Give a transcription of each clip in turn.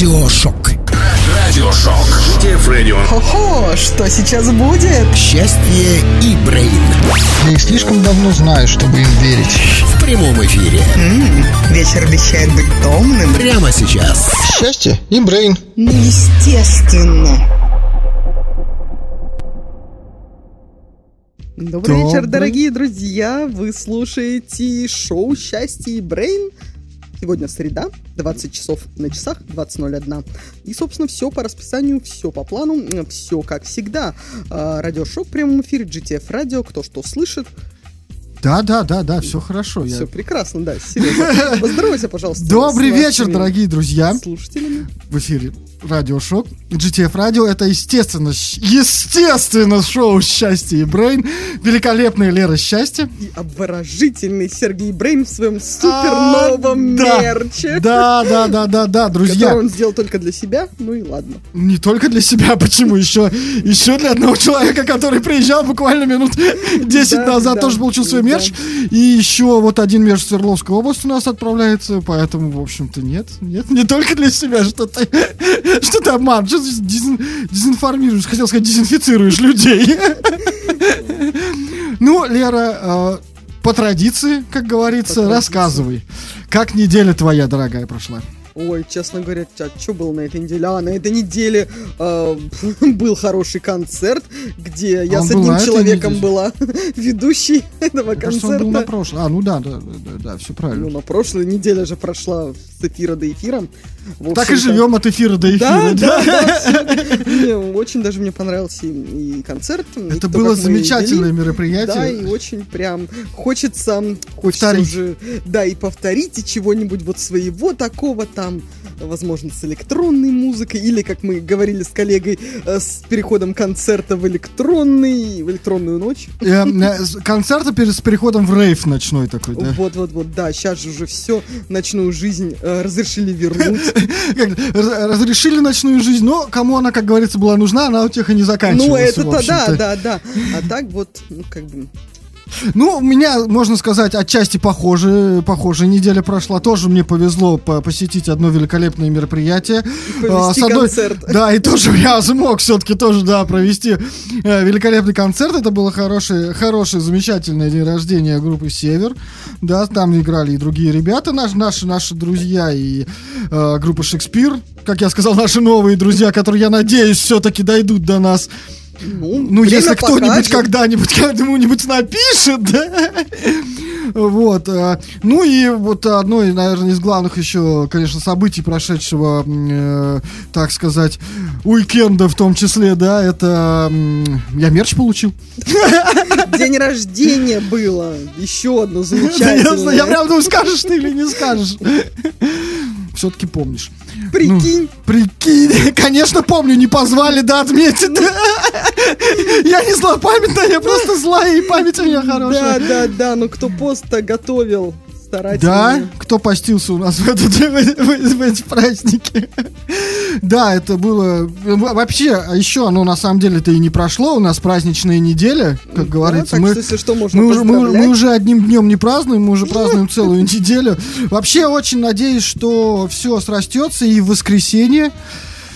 Радиошок. Радиошок. Radio. Хо-хо, что сейчас будет? Счастье и Брейн. Я их слишком давно знаю, чтобы им верить. В прямом эфире. М, вечер обещает быть томным. Прямо сейчас. Счастье и Брейн. Ну, естественно. Добрый Добрый. вечер, дорогие друзья! Вы слушаете шоу «Счастье и Брейн». Сегодня среда, 20 часов на часах, 20.01. И, собственно, все по расписанию, все по плану, все как всегда. А, Радиошок в прямом эфире, GTF радио, кто что слышит. Да, да, да, да, все хорошо. я- Все прекрасно, да, серьезно. Поздоровайся, пожалуйста. Добрый вечер, дорогие друзья. Слушателями. В эфире Радиошок. GTF Радио это, естественно, естественно, шоу «Счастье и Брейн». Великолепная Лера Счастье. И обворожительный Сергей Брейн в своем А, супер новом да. мерче. Да, да, да, да, да, друзья. Который он сделал только для себя. Ну и ладно. Не только для себя, почему еще? Еще для одного человека, который приезжал буквально минут 10 Да, назад, тоже получил свой да. Мерч. И еще вот один мерч Свердловской области у нас отправляется, поэтому, в общем-то, нет, нет, не только для себя, что ты, что ты обман, что ты дезин- дезинформируешь, хотел сказать, дезинфицируешь людей. Ну, Лера, э, по традиции, как говорится, рассказывай, как неделя твоя, дорогая, прошла? Ой, честно говоря, а что было на этой неделе? А, на этой неделе э, был хороший концерт, где я Он с был одним этой человеком была ведущей этого Мне кажется, он был на концерта. прошлой. А, ну да, да, да, да, да, все правильно. Ну, на прошлой неделе же прошла с эфира до эфира. Так и живем от эфира до Да, эфира. да, да. Не, Очень даже мне понравился и, концерт. Это то, было замечательное вели. Да, мероприятие. и очень прям хочется, хочется уже, да, и повторить, и чего-нибудь вот своего такого там, возможно, с электронной музыкой, или, как мы говорили с коллегой, э, с переходом концерта в электронный, в электронную ночь. Э, э, с- Концерта с переходом в рейв ночной такой, да? Вот-вот-вот, да, сейчас же уже все, ночную жизнь разрешили вернуть. Разрешили ночную жизнь, но кому она, как говорится, была нужна, она у тех и не заканчивалась. Ну, это-то да, да, да. А так вот, ну, как бы... Ну, у меня, можно сказать, отчасти похожая, похожая неделя прошла. Тоже мне повезло по- посетить одно великолепное мероприятие. Повести А, с одной- концерт. Да, и тоже я смог все-таки тоже, да, провести э, великолепный концерт. Это было хорошее, хорошее, замечательное день рождения группы «Север». Да, там играли и другие ребята, наши, наши, наши друзья, и э, группа «Шекспир». Как я сказал, наши новые друзья, которые, я надеюсь, все-таки дойдут до нас. Ну, Ну, если кто-нибудь когда-нибудь кому-нибудь напишет, да? Вот. э, Ну и вот одно, наверное, из главных еще, конечно, событий прошедшего, э, так сказать, уикенда в том числе, да, это я мерч получил. День рождения было. Еще одно замечательное. я прям думаю, скажешь ты или не скажешь. Все-таки помнишь. Прикинь. Ну, прикинь, конечно, помню, не позвали, да, отметить. Я не злопамятная, я просто злая, и память у меня Да, хорошая. да, да. Ну кто пост-то готовил Да, старательно. кто постился у нас в, этот, в, в- эти праздники. Да, это было... Вообще, а еще оно на самом деле-то и не прошло. У нас праздничная неделя, как Да, говорится. так мы, что, если что, можно мы, уже, мы, мы уже одним днем не празднуем, мы уже празднуем целую неделю. Вообще, очень надеюсь, что все срастется и в воскресенье.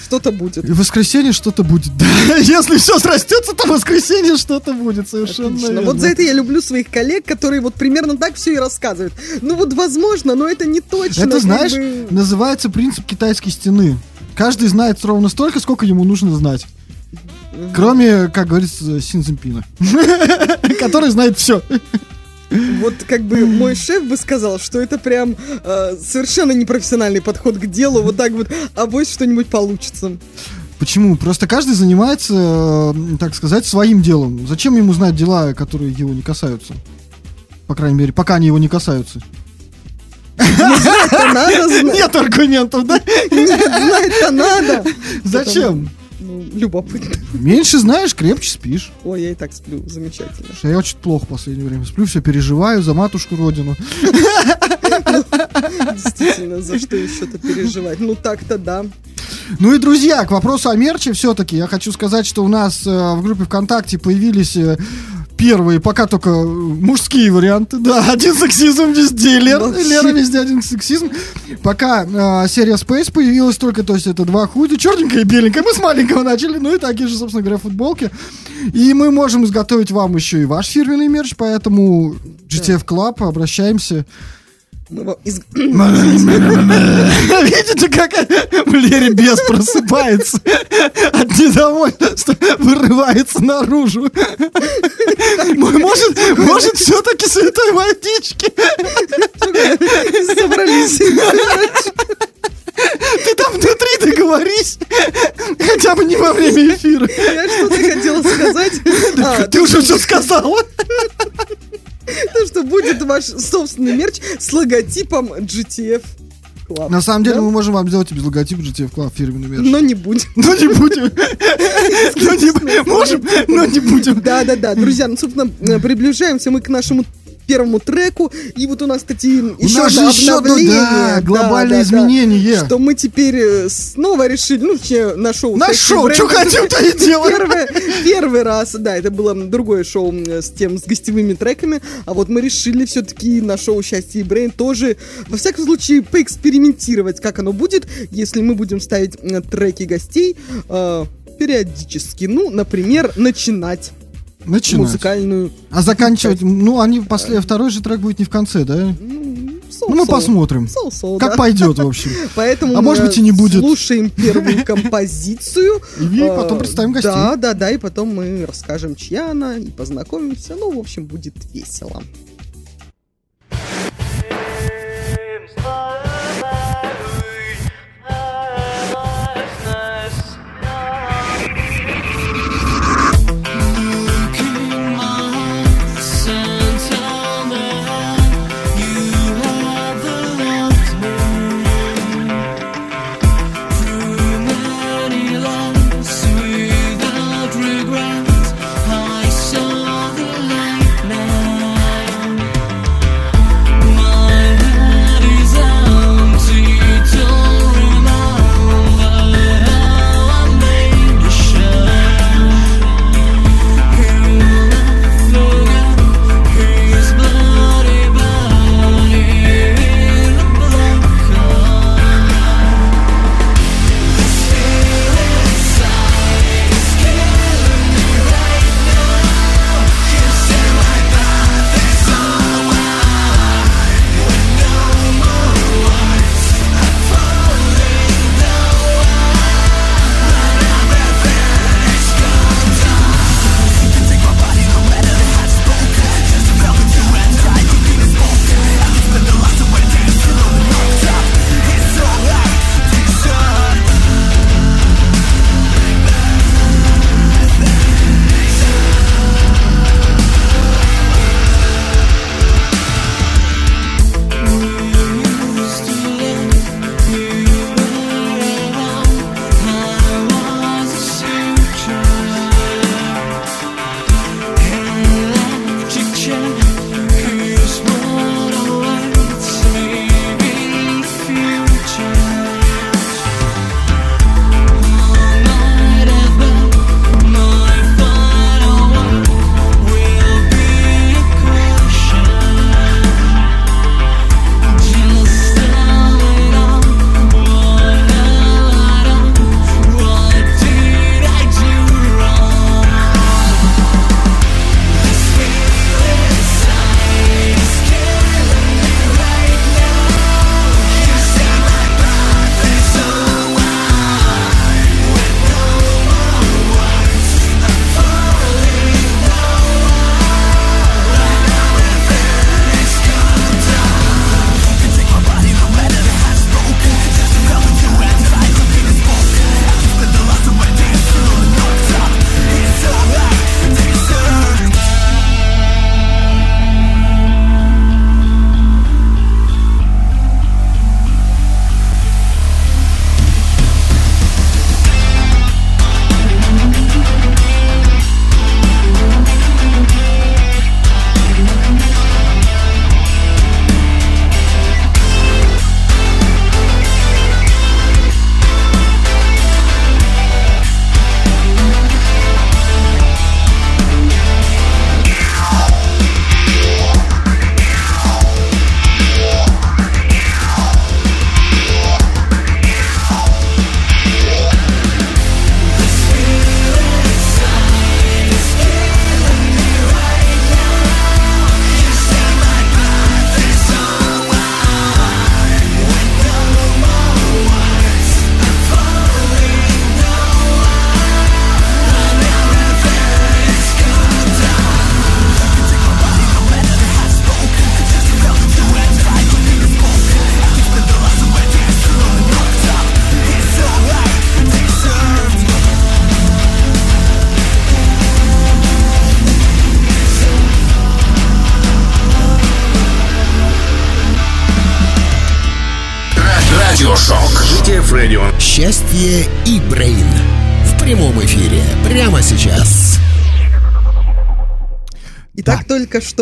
Что-то будет. И в воскресенье что-то будет. Да, если все срастется, то в воскресенье что-то будет. Совершенно Отлично. верно. Вот за это я люблю своих коллег, которые вот примерно так все и рассказывают. Ну вот возможно, но это не точно. Это, знаешь, бы. называется принцип китайской стены. Каждый знает ровно столько, сколько ему нужно знать. Кроме, как говорится, Синзимпина. Который знает все. Вот как бы мой шеф бы сказал, что это прям э, совершенно непрофессиональный подход к делу. Вот так вот, а вот что-нибудь получится. Почему? Просто каждый занимается, э, так сказать, своим делом. Зачем ему знать дела, которые его не касаются? По крайней мере, пока они его не касаются. Знать. Нет аргументов, да? Знать-то надо. Зачем? Ну, любопытно. Меньше знаешь, крепче спишь. Ой, я и так сплю. Замечательно. Я очень плохо в последнее время сплю, все переживаю за матушку родину. Действительно, за что еще-то переживать. Ну так-то да. Ну и, друзья, к вопросу о мерче все-таки я хочу сказать, что у нас э, в группе ВКонтакте появились э, первые, пока только мужские варианты. Да, один сексизм везде, Лер. Лера везде один сексизм. Пока э, серия Space появилась только, то есть это два худи, черненькая и беленькая. Мы с маленького начали, ну и такие же, собственно говоря, футболки. И мы можем изготовить вам еще и ваш фирменный мерч, поэтому GTF Club, обращаемся. Мы вам из- Видите, как в Лере бес просыпается от недовольства, вырывается наружу. Может, может все-таки святой водички? Собрались. Ты там внутри договорись. Хотя бы не во время эфира. Я что-то хотела сказать. А, Ты уже все сказала. То, что будет ваш собственный мерч с логотипом GTF Club. На самом деле Да? мы можем вам сделать и без логотипа GTF Club фирменный мерч. Но не будем. Но не будем. Но не Можем, но не будем. Да-да-да, друзья, ну, собственно, приближаемся мы к нашему первому треку. И вот у нас, кстати, еще нас же одно еще обновление. да, глобальное Да, да, да. Что мы теперь э, снова решили, ну, точнее, на шоу. На шоу, что хотим, то и делаем. Первый, первый раз, да, это было другое шоу с тем, с гостевыми треками, а вот мы решили все-таки на шоу «Счастье и Брейн» тоже, во всяком случае, поэкспериментировать, как оно будет, если мы будем ставить э, треки гостей э, периодически. Ну, например, начинать Начинать. музыкальную... А заканчивать, ну, они после второй же трек будет не в конце, да? Ну, Ну, мы посмотрим. Соу-соу, Как да. пойдет, в общем. Поэтому А может быть, и не будет. слушаем первую композицию. И Э, потом представим гостей. Да, да, да, и потом мы расскажем, чья она, и познакомимся. Ну, в общем, будет весело.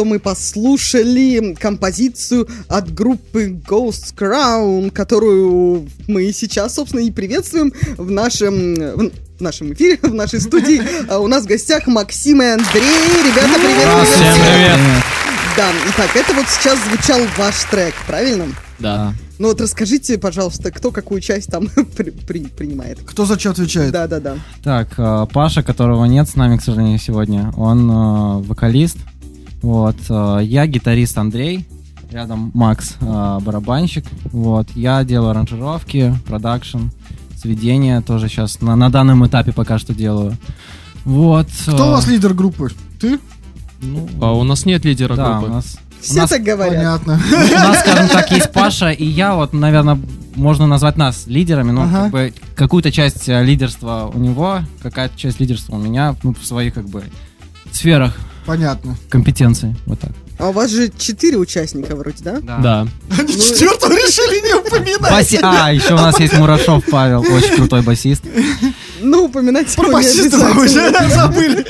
Что мы послушали композицию от группы Ghost Crown, которую мы сейчас, собственно, и приветствуем в нашем, в нашем эфире, в нашей студии. А У нас в гостях Максим и Андрей. Ребята, привет, привет. Всем привет. Да, итак, это вот сейчас звучал ваш трек, правильно? Да. Ну вот расскажите, пожалуйста, кто какую часть там при- при- принимает. Кто за что отвечает? Да-да-да. Так, э, Паша, которого нет с нами, к сожалению, сегодня, он вокалист. Вот. э, Я гитарист Андрей. Рядом Макс, э, барабанщик. Вот. Я делаю аранжировки, продакшн, сведения. Тоже сейчас на, на данном этапе пока что делаю. Вот. Кто э, у вас лидер группы? Ты? ну, А у нас нет лидера да, у группы. нас, у Все нас- так говорят. Понятно. у нас, скажем так, есть Паша и я. Вот, наверное, можно назвать нас лидерами, но Ага. как бы какую-то часть лидерства у него, какая-то часть лидерства у меня, ну, в своих как бы сферах Понятно. компетенции. Вот так. А у вас же четыре участника вроде, да? Да. Они четвертого решили не упоминать. Баси- А, еще у нас есть Мурашов Павел, очень крутой басист. Ну, упоминать Про его не басиста мы обязательно. уже забыли.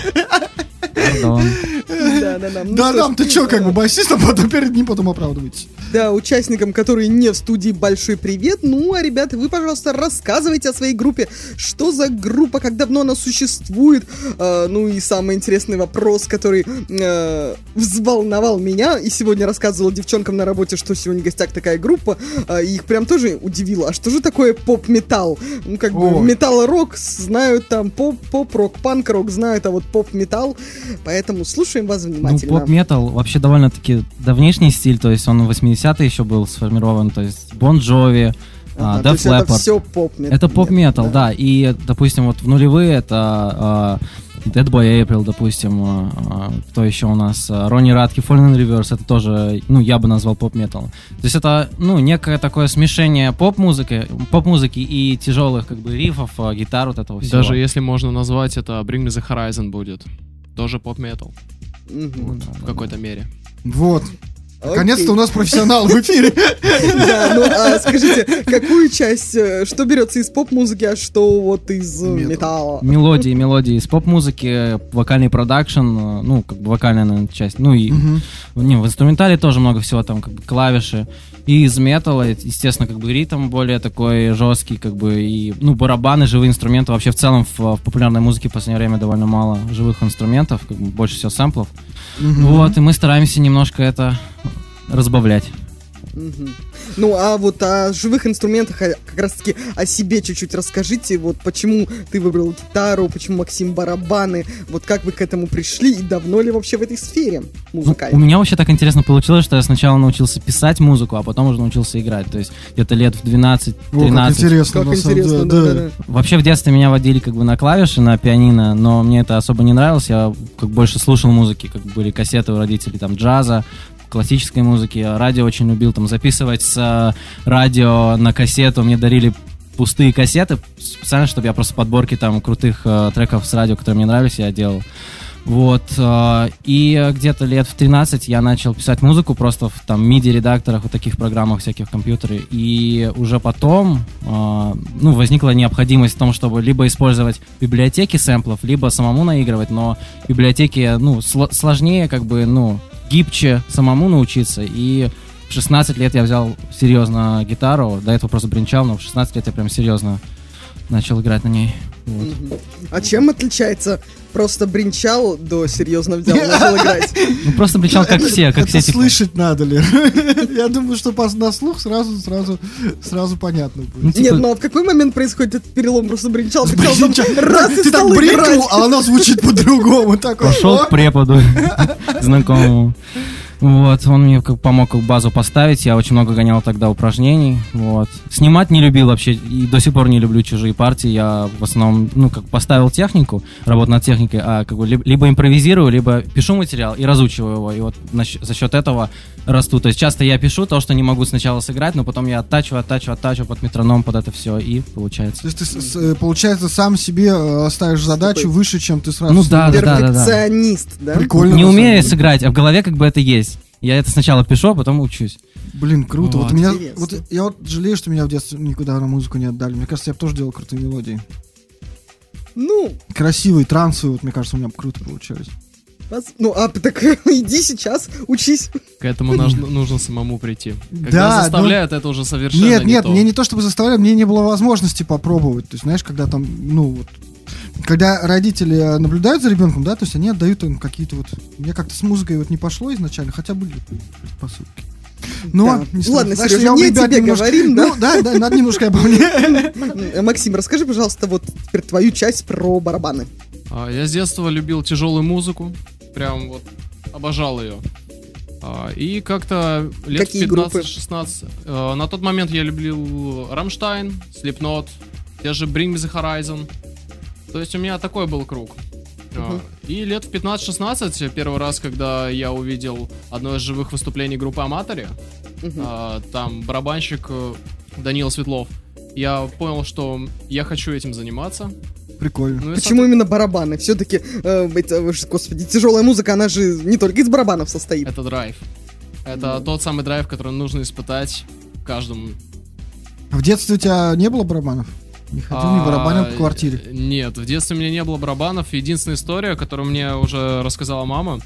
Да-да-да. Ну Да, что ж, нам ты чё, как бы басистом, потом перед ним потом оправдываетесь. Да, участникам, которые не в студии, большой привет. Ну, а, ребята, вы, пожалуйста, рассказывайте о своей группе. Что за группа, как давно она существует? А, ну и самый интересный вопрос, который э, взволновал меня. И сегодня рассказывал девчонкам на работе, что сегодня в гостях такая группа. а, и их прям тоже удивило. А что же такое поп-металл? Ну, как бы металл-рок знают там, поп- поп-рок, панк-рок знают, а вот поп-металл. Поэтому слушаем вас Ну, внимательно. поп-метал вообще довольно-таки давнишний стиль, то есть он в 80-е еще был сформирован, то есть Бон Джови, Def есть это все поп-металл. Это поп-метал, да. И, допустим, вот в нулевые это а, Dead Boy April, допустим, а, а, кто еще у нас? А, Ронни Радки, Fallen in Reverse, это тоже, ну, я бы назвал поп-метал. То есть это, ну, некое такое смешение поп-музыки, поп-музыки и тяжелых, как бы, рифов, а, гитар вот этого всего. Даже если можно назвать это Bring Me The Horizon будет. Тоже поп-метал Мгм. в какой-то мере. Вот. Наконец-то у нас профессионал в эфире. Да, ну а скажите, какую часть, э, что берется из поп-музыки, а что вот из э, Метал. металла? Мелодии, мелодии из поп-музыки, вокальный продакшн, э, ну, как бы вокальная, наверное, часть. Ну, и. Не, в инструментале тоже много всего, там, как бы клавиши. И из металла, естественно, как бы ритм более такой жесткий, как бы, и, ну, барабаны, живые инструменты. Вообще, в целом, в, в популярной музыке в последнее время довольно мало живых инструментов, как бы, больше всего сэмплов. Мгм. Вот, и мы стараемся немножко это разбавлять. Мгм. Ну а вот о живых инструментах, а, как раз таки о себе чуть-чуть расскажите. Вот почему ты выбрал гитару, почему Максим барабаны, вот как вы к этому пришли и давно ли вообще в этой сфере Ну, у музыкальной? меня вообще так интересно получилось, что я сначала научился писать музыку, а потом уже научился играть. То есть где-то лет в 12-13. О, как интересно. Как на самом интересно, деле, да, да, да. Вообще в детстве меня водили как бы на клавиши, на пианино, но мне это особо не нравилось. Я как больше слушал музыки, как были кассеты у родителей, там джаза, классической музыки. Радио очень любил там записывать с э, радио на кассету. Мне дарили пустые кассеты, специально, чтобы я просто подборки там крутых э, треков с радио, которые мне нравились, я делал. Вот, э, и где-то лет в 13 я начал писать музыку просто в там MIDI-редакторах, вот таких программах всяких в компьютере, и уже потом, э, ну, возникла необходимость в том, чтобы либо использовать библиотеки сэмплов, либо самому наигрывать, но библиотеки, ну, сло- сложнее, как бы, ну, гибче самому научиться, и в 16 лет я взял серьезно гитару, до этого просто бренчал, но в 16 лет я прям серьезно начал играть на ней. Вот. А чем отличается просто бринчал до серьезно взял, начал играть? Ну, просто бренчал как все, как все, типа. слышать надо ли? Я думаю, что на слух сразу, сразу, сразу понятно Ну, будет. типа, Нет, ну а в какой момент происходит этот перелом? Просто бринчал, бринчал, раз и Ты так стал играть. бринкнул, а оно звучит по-другому. Пошел «О, к преподу знакомому. Вот, он мне как помог как базу поставить, я очень много гонял тогда упражнений, вот. Снимать не любил вообще, и до сих пор не люблю чужие партии, я в основном, ну, как поставил технику, работаю над техникой, а как бы либо, импровизирую, либо пишу материал и разучиваю его, и вот на за счет этого расту. То есть часто я пишу то, что не могу сначала сыграть, но потом я оттачиваю, оттачиваю, оттачиваю под метроном, под это все, и получается. То есть ты, с- э, получается, сам себе э, ставишь задачу выше, чем ты сразу... Ну да, да, да, да. Перфекционист, да? Прикольно. Не умею сыграть, а в голове как бы это есть. Я это сначала пишу, а потом учусь. Блин, круто. Вот, Вот. меня, Интересно. вот я вот жалею, что меня в детстве никуда на музыку не отдали. Мне кажется, я бы тоже делал крутые мелодии. Ну, Красивые, трансовые, вот мне кажется, у меня круто получались. ну, а так иди сейчас, учись. К этому нужно, нужно самому прийти. Когда Да, заставляют, это уже совершенно Нет, не нет, то. мне не то чтобы заставляли, мне не было возможности попробовать. То есть, знаешь, когда там, ну, вот, когда родители э, наблюдают за ребенком, да, то есть они отдают им какие-то вот... Мне как-то с музыкой вот не пошло изначально, хотя были предпосылки. Но, Да. не знаю, Ладно, Сережа, я не тебе немножко- говорим, да? Ну, да, да, надо немножко обо мне. М, Максим, расскажи, пожалуйста, вот теперь твою часть про барабаны. А, Я с детства любил тяжелую музыку, прям вот обожал ее. А, И как-то лет Какие в группы? 15-16. э, На тот момент я любил Рамштайн, Slipknot, те же Bring Me The Horizon. То есть у меня такой был круг. А, И лет в 15-16, первый раз, когда я увидел одно из живых выступлений группы Аматори, а, там барабанщик э, Данил Светлов, я понял, что я хочу этим заниматься. Прикольно. Ну Почему именно барабаны? Все-таки, господи, тяжелая музыка, она же не только из барабанов состоит. Это драйв. Это тот самый драйв, который нужно испытать каждому. В детстве у тебя не было барабанов? Не ходил, не А, барабанил по квартире? Нет, в детстве у меня не было барабанов. Единственная история, которую мне уже рассказала мама,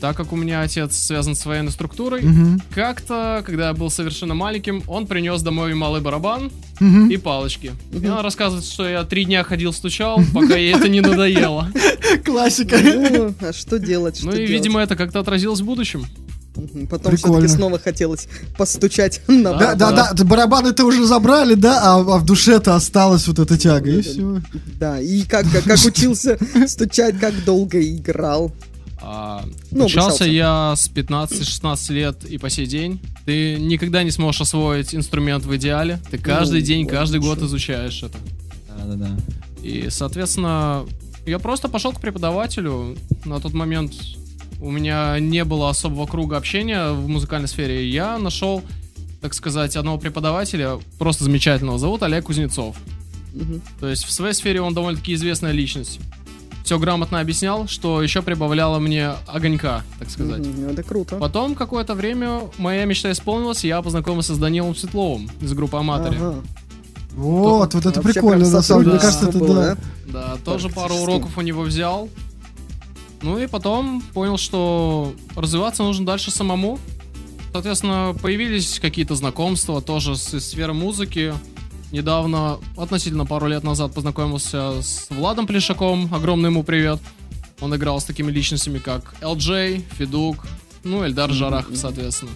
так как у меня отец связан с военной структурой, Мгм, как-то, когда я был совершенно маленьким, он принес домой малый барабан мгм. и палочки. И он рассказывает, что я три дня ходил, стучал, пока ей это не надоело. Классика. Ну, а что делать? Ну и, видимо, это как-то отразилось в будущем. Потом Прикольно. все-таки снова хотелось постучать на Да, да, да, да, барабаны-то уже забрали, да, а, а в душе-то осталась вот эта тяга, и все. Да, и как, как, как учился стучать, как долго играл. А, Ну, Учился обучался. я с 15-16 лет и по сей день. Ты никогда не сможешь освоить инструмент в идеале. Ты каждый Ну, день, каждый год изучаешь это. Да-да-да. И, соответственно, я просто пошел к преподавателю. На тот момент у меня не было особого круга общения в музыкальной сфере. Я нашел, так сказать, одного преподавателя, просто замечательного. Зовут Олег Кузнецов. Мгм. То есть в своей сфере он довольно-таки известная личность. Все грамотно объяснял, что еще прибавляло мне огонька, так сказать. Мгм, Это круто. Потом какое-то время моя мечта исполнилась, и я познакомился с Данилом Светловым из группы Аматори. Ага. Вот, вот это Вообще прикольно, на самом деле. Мне кажется, это было, да. да? Да, тоже пару уроков у него взял. Ну и потом понял, что развиваться нужно дальше самому. Соответственно, появились какие-то знакомства тоже с сферы музыки. Недавно, относительно пару лет назад, познакомился с Владом Плешаком. Огромный ему привет. Он играл с такими личностями, как LJ, Федук, ну, Эльдар Жарахов, соответственно.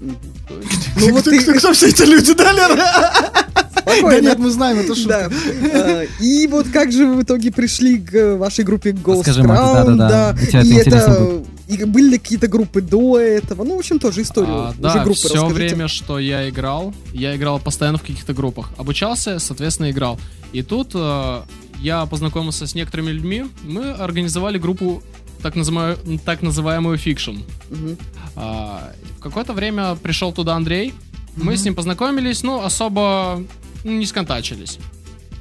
Ну вот ты, Кто все эти люди, да, Лера? Да нет, мы знаем, это шутка. А, И вот как же вы в итоге пришли к э, вашей группе Ghost Crown, да, и это и были ли какие-то группы до этого, ну, в общем, тоже историю, А, да, группы все расскажите. время, что я играл, я играл постоянно в каких-то группах. Обучался, соответственно, играл. И тут э, я познакомился с некоторыми людьми. Мы организовали группу так, называю- так называемую fiction. Мгм. А, в какое-то время пришел туда Андрей. Мы с ним познакомились, но особо ну, не сконтачились.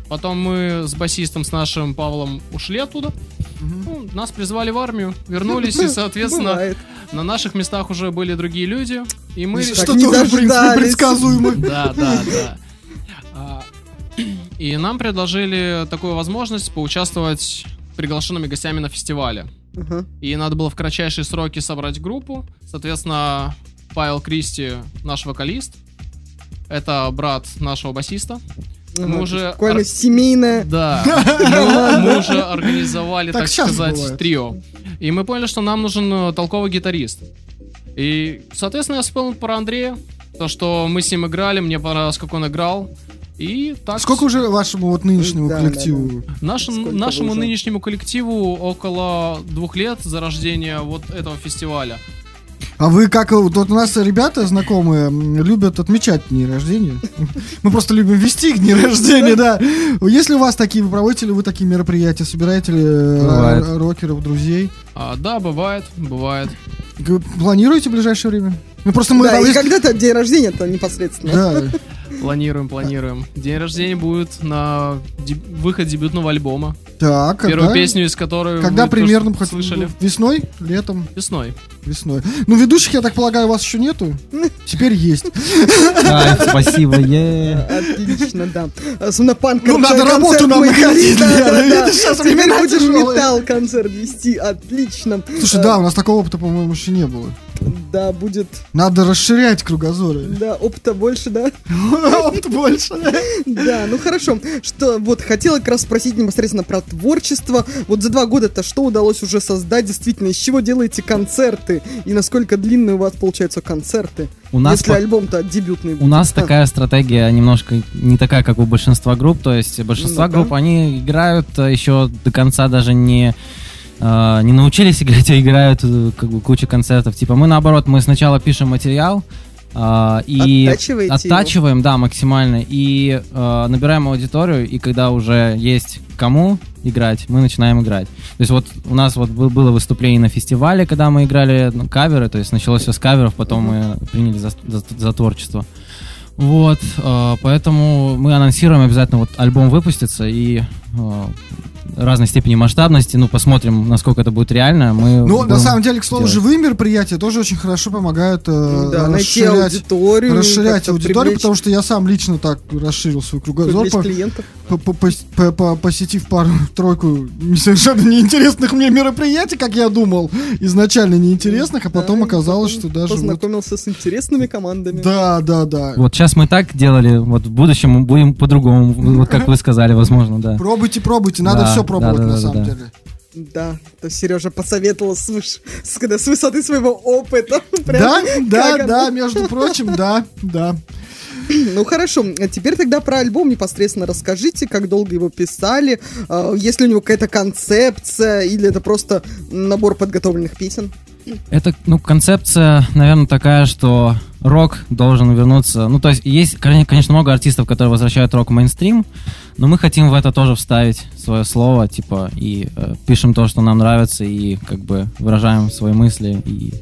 Потом мы с басистом, с нашим Павлом ушли оттуда. Ну, нас призвали в армию, вернулись, и, соответственно, Бывает. на наших местах уже были другие люди. И мы... Так Что не тоже, в принципе, дождались. предсказуемо. Да, да, да. А, И нам предложили такую возможность поучаствовать приглашенными гостями на фестивале. И надо было в кратчайшие сроки собрать группу. Соответственно, Павел Кристи, наш вокалист, это брат нашего басиста. Мы Ага, уже ор- семейная. Да, мы, мы уже организовали, Так сказать, бывает. трио. И мы поняли, что нам нужен э, толковый гитарист. И, соответственно, я вспомнил про Андрея. То, что мы с ним играли, мне понравилось, как он играл. И так... Сколько уже вашему вот нынешнему Да, коллективу? Нашим- Сколько нашему вы уже? нынешнему коллективу около двух лет за рождения вот этого фестиваля. А вы как, вот у нас ребята знакомые любят отмечать дни рождения. Мы просто любим вести их дни рождения, да. Если у вас такие, вы проводите ли вы такие мероприятия, собираете ли э, рокеров, друзей? А, да, бывает, бывает. Планируете в ближайшее время? Ну просто мы... да, и когда-то день рождения-то непосредственно. Да. Планируем, планируем. День рождения будет на деб- выход дебютного альбома. Так, Первую когда? песню из которой Когда вы тоже примерно хоть- слышали. Весной? Летом? Весной. Весной. Ну, ведущих, я так полагаю, у вас еще нету? Теперь есть. Да, спасибо. Отлично, да. Сунопанк Ну, надо работу нам находить, Теперь тяжелые. металл концерт вести. Отлично. Слушай, да, у нас такого опыта, по-моему, еще не было. Да, будет, Надо расширять кругозоры. да, опыта больше, да. Опыт больше. Да, ну хорошо. Что, вот, хотела как раз спросить непосредственно про творчество. Вот за два года-то что удалось уже создать действительно? Из чего делаете концерты? И насколько длинные у вас получаются концерты? У нас Если по- альбом-то дебютный У будет. нас А, такая стратегия немножко не такая, как у большинства групп. То есть большинство Ну-ка. групп, они играют э, еще до конца даже не э, не научились играть, а играют э, как бы кучу концертов. Типа мы наоборот, мы сначала пишем материал, э, и оттачиваем, да, максимально, и э, набираем аудиторию, и когда уже есть кому играть, мы начинаем играть. То есть вот у нас вот был- было выступление на фестивале, когда мы играли ну, каверы, то есть началось все с каверов, потом мы приняли за, за- за творчество. Вот, э, поэтому мы анонсируем обязательно, вот альбом выпустится, и разной степени масштабности, ну, посмотрим, насколько это будет реально. Мы Ну, на самом деле, к слову, делать. живые мероприятия тоже очень хорошо помогают э, Да, найти расширять, аудиторию. расширять аудиторию, привлечь- потому что я сам лично так расширил свой кругозор, по- клиентов. по- по- по- по- посетив пару-тройку совершенно неинтересных мне мероприятий, как я думал, изначально неинтересных, а потом Да, оказалось, потом что даже вот... Познакомился с интересными командами. Да, да, да. Вот сейчас мы так делали, вот в будущем мы будем по-другому, вот как вы сказали, возможно, да. Пробуйте, пробуйте, надо Да, все да, пробовать да, на да, самом да. деле. Да, то Сережа посоветовал с, выш- с, когда- с высоты своего опыта. Да, да, да, между прочим, да, да. Ну хорошо, а теперь тогда про альбом непосредственно расскажите, как долго его писали, а, есть ли у него какая-то концепция, или это просто набор подготовленных песен? Это, ну, концепция, наверное, такая, что рок должен вернуться. Ну, то есть есть, кон- конечно, много артистов, которые возвращают рок в мейнстрим, но мы хотим в это тоже вставить свое слово, типа, и э, пишем то, что нам нравится, и как бы выражаем свои мысли и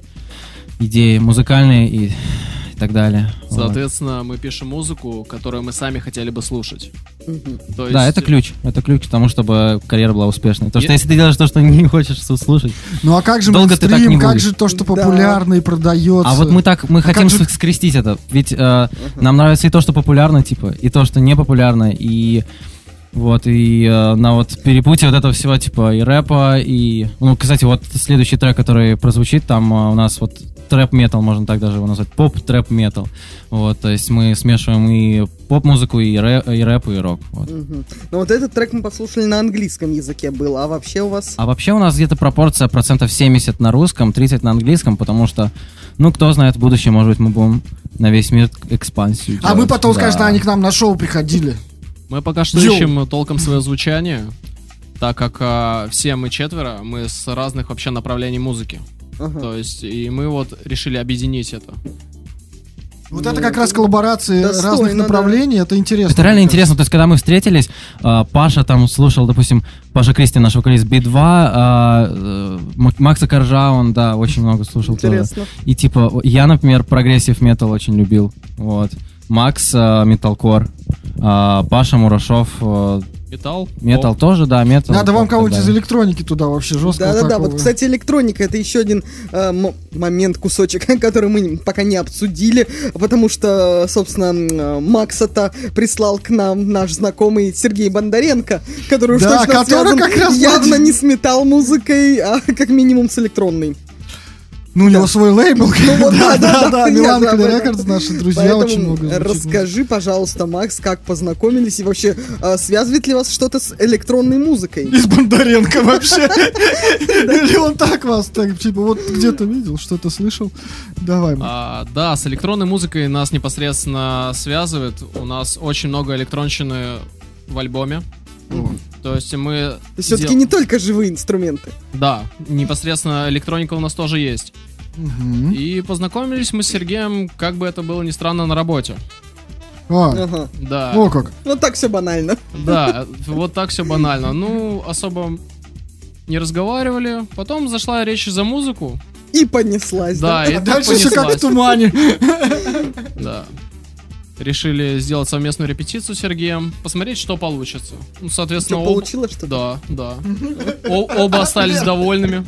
идеи музыкальные и так далее. Вот. Соответственно, мы пишем музыку, которую мы сами хотели бы слушать. Мгм. То есть, Да, это ключ. Это ключ к тому, чтобы карьера была успешной. То, что Я- если ты делаешь то, что не хочешь слушать. Ну а как же Долго ты так не как будешь. же то, что Да. популярно и продается? А вот мы так, мы А хотим как же- скрестить это. Ведь э, нам нравится и то, что популярно, типа, и то, что не популярно, и вот, и э, на вот перепутье вот этого всего, типа, и рэпа, и... Ну, кстати, вот следующий трек, который прозвучит, там э, у нас вот трэп-метал, можно так даже его назвать, поп-трэп-метал. Вот, то есть мы смешиваем и поп-музыку, и, рэ- и рэп, и рок. Вот. Мгм. Ну вот этот трек мы послушали на английском языке был, а вообще у вас... А вообще у нас где-то пропорция процентов 70 на русском, 30 на английском, потому что, ну, кто знает, в будущем, может быть, мы будем на весь мир экспансию А мы делать. потом Да. скажем, они к нам на шоу приходили. Мы пока что Йоу. ищем толком свое звучание, так как а, все мы четверо, мы с разных вообще направлений музыки. Ага. То есть, и мы вот решили объединить это. Вот Ну, это как раз коллаборации достойно, разных да. направлений, это интересно. Это реально интересно, то есть, когда мы встретились, э, Паша там слушал, допустим, Паша Кристи, наш вокалист Би-2, а, э, Макса Коржа, он, да, очень много слушал тоже. Интересно. И типа, я, например, progressive metal очень любил, вот. Макс э, металкор, а Паша Мурашов Металл? метал поп. тоже, да, метал. Надо вам кого-нибудь из далее. электроники туда вообще жестко. Да-да-да, вот, кстати, электроника это еще один э, м- момент, кусочек, который мы пока не обсудили, потому что, собственно, э, Макса-то прислал к нам наш знакомый Сергей Бондаренко, который уж Да, точно который связан как раз явно не с металл-музыкой, а как минимум с электронной. Ну, у него свой лейбл. Ну вот, да, да, да, Милан. Рекордс, наши друзья, Поэтому очень много звучит. расскажи, пожалуйста, Макс, как познакомились и вообще э, связывает ли вас что-то с электронной музыкой? Из Бондаренко вообще. Или он так вас, так, типа, вот где-то видел, что-то слышал. Давай. А, да, с электронной музыкой нас непосредственно связывает. У нас очень много электронщины в альбоме. То есть мы... Все-таки дел- не только живые инструменты. Да, непосредственно электроника у нас тоже есть. Мгм. И познакомились мы с Сергеем, как бы это было ни странно, на работе. А, Ага. Да, о как. Вот так все банально. да, вот так все банально. Ну, особо не разговаривали. Потом зашла речь за музыку. И понеслась, Да, да? и А дальше все как в тумане. Да. решили сделать совместную репетицию с Сергеем, посмотреть, что получится. Ну, соответственно, Что, оба- получилось что-то? Да, да. О- оба остались довольными.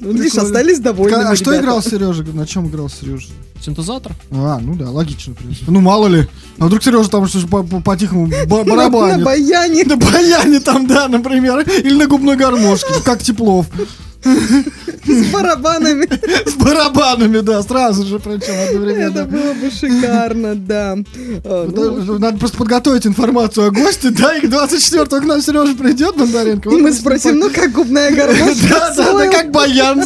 Ну, Видишь, остались довольны. А что играл Сережа? На чем играл Сережа? Синтезатор? А, ну да, логично, в принципе. Ну, мало ли. А вдруг Сережа там что-то по- по- по-тихому ба- На барабанит. баяне. На баяне там, да, например. Или на губной гармошке, как Теплов. С барабанами. С барабанами, да, сразу же, причем Это одновременно. было бы шикарно, да. А, ну, Да, Надо просто подготовить информацию о госте, да, и к 24 к нам Сережа придет, Бондаренко. И Вот мы спросим, ну как губная гармошка? Да, да, да, как баян.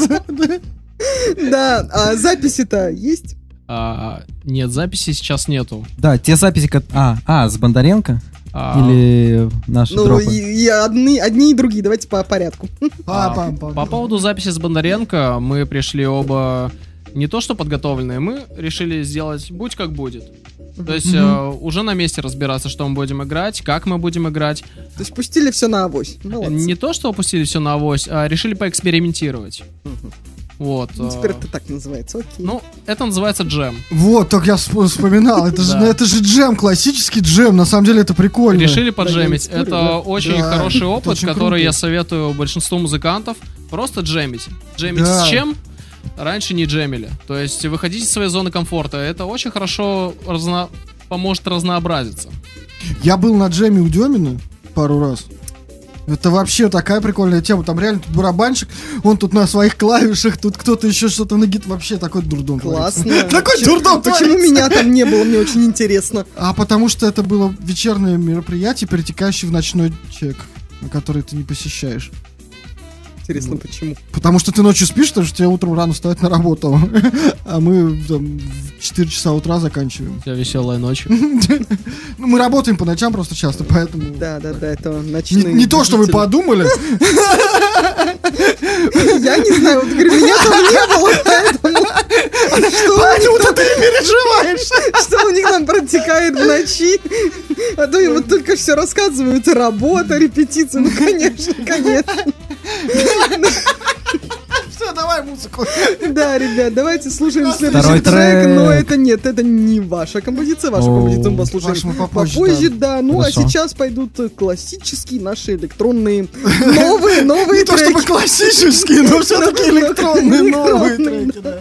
Да, а записи-то есть? А, нет, записи сейчас нету. Да, те записи, а, а, с Бондаренко? А, Или наши Ну, дропы? и, и одни, одни и другие, давайте по порядку. Па-пам-пам. По поводу записи с Бондаренко, мы пришли оба не то что подготовленные, мы решили сделать будь как будет. То есть э, уже на месте разбираться, что мы будем играть, как мы будем играть. То есть пустили все на авось. Молодцы. Не то, что опустили все на авось, а решили поэкспериментировать. Вот. Ну, э, Теперь это так называется, окей. Ну, это называется джем. Вот, так я всп- вспоминал. Это же, ну, это же джем, классический джем. На самом деле это прикольно. Решили поджемить. Это очень хороший опыт, который я советую большинству музыкантов. Просто джемить. Джемить с чем? Раньше не джемили. То есть выходить из своей зоны комфорта. Это очень хорошо разно- поможет разнообразиться. Я был на джеме у Демина пару раз. Это вообще такая прикольная тема. Там реально тут барабанщик, он тут на своих клавишах, тут кто-то еще что-то на гит. Вообще такой дурдом. Классно. Такой дурдом Почему меня там не было, мне очень интересно. А потому что это было вечернее мероприятие, перетекающее в ночной чек, на который ты не посещаешь. Интересно, почему? Потому что ты ночью спишь, потому что тебе утром рано вставать на работу. А мы там, в 4 часа утра заканчиваем. У тебя веселая ночь. Ну, мы работаем по ночам просто часто, поэтому... Да, да, да, это ночные. не то, что вы подумали. Я не знаю, вот говорю, меня там не было, поэтому... Что у них Анюта, ты не переживаешь. Что у них там протекает в ночи? А то им вот только все рассказывают. Работа, репетиция. Ну, конечно, конечно. Все, давай музыку. Да, ребят, давайте слушаем следующий трек. Но это нет, это не ваша композиция. Вашу О, композицию мы послушаем попозже, да. Ну, а сейчас пойдут э, классические наши электронные новые, новые Не то треки. чтобы классические, но все-таки электронные новые треки. да.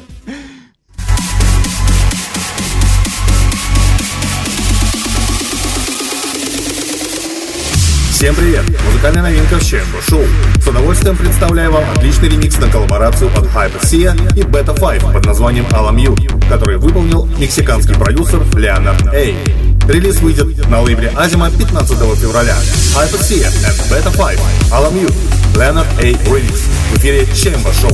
Всем привет! Музыкальная новинка в Chamber Show. С удовольствием представляю вам отличный ремикс на коллаборацию от Hypersia и Beta 5 под названием Alam You, который выполнил мексиканский продюсер Леонард Эй. Релиз выйдет на лейбле Азима 15 февраля. Hypersia and Beta 5 Alam You. Leonard A. Remix. В эфире Chamber Show.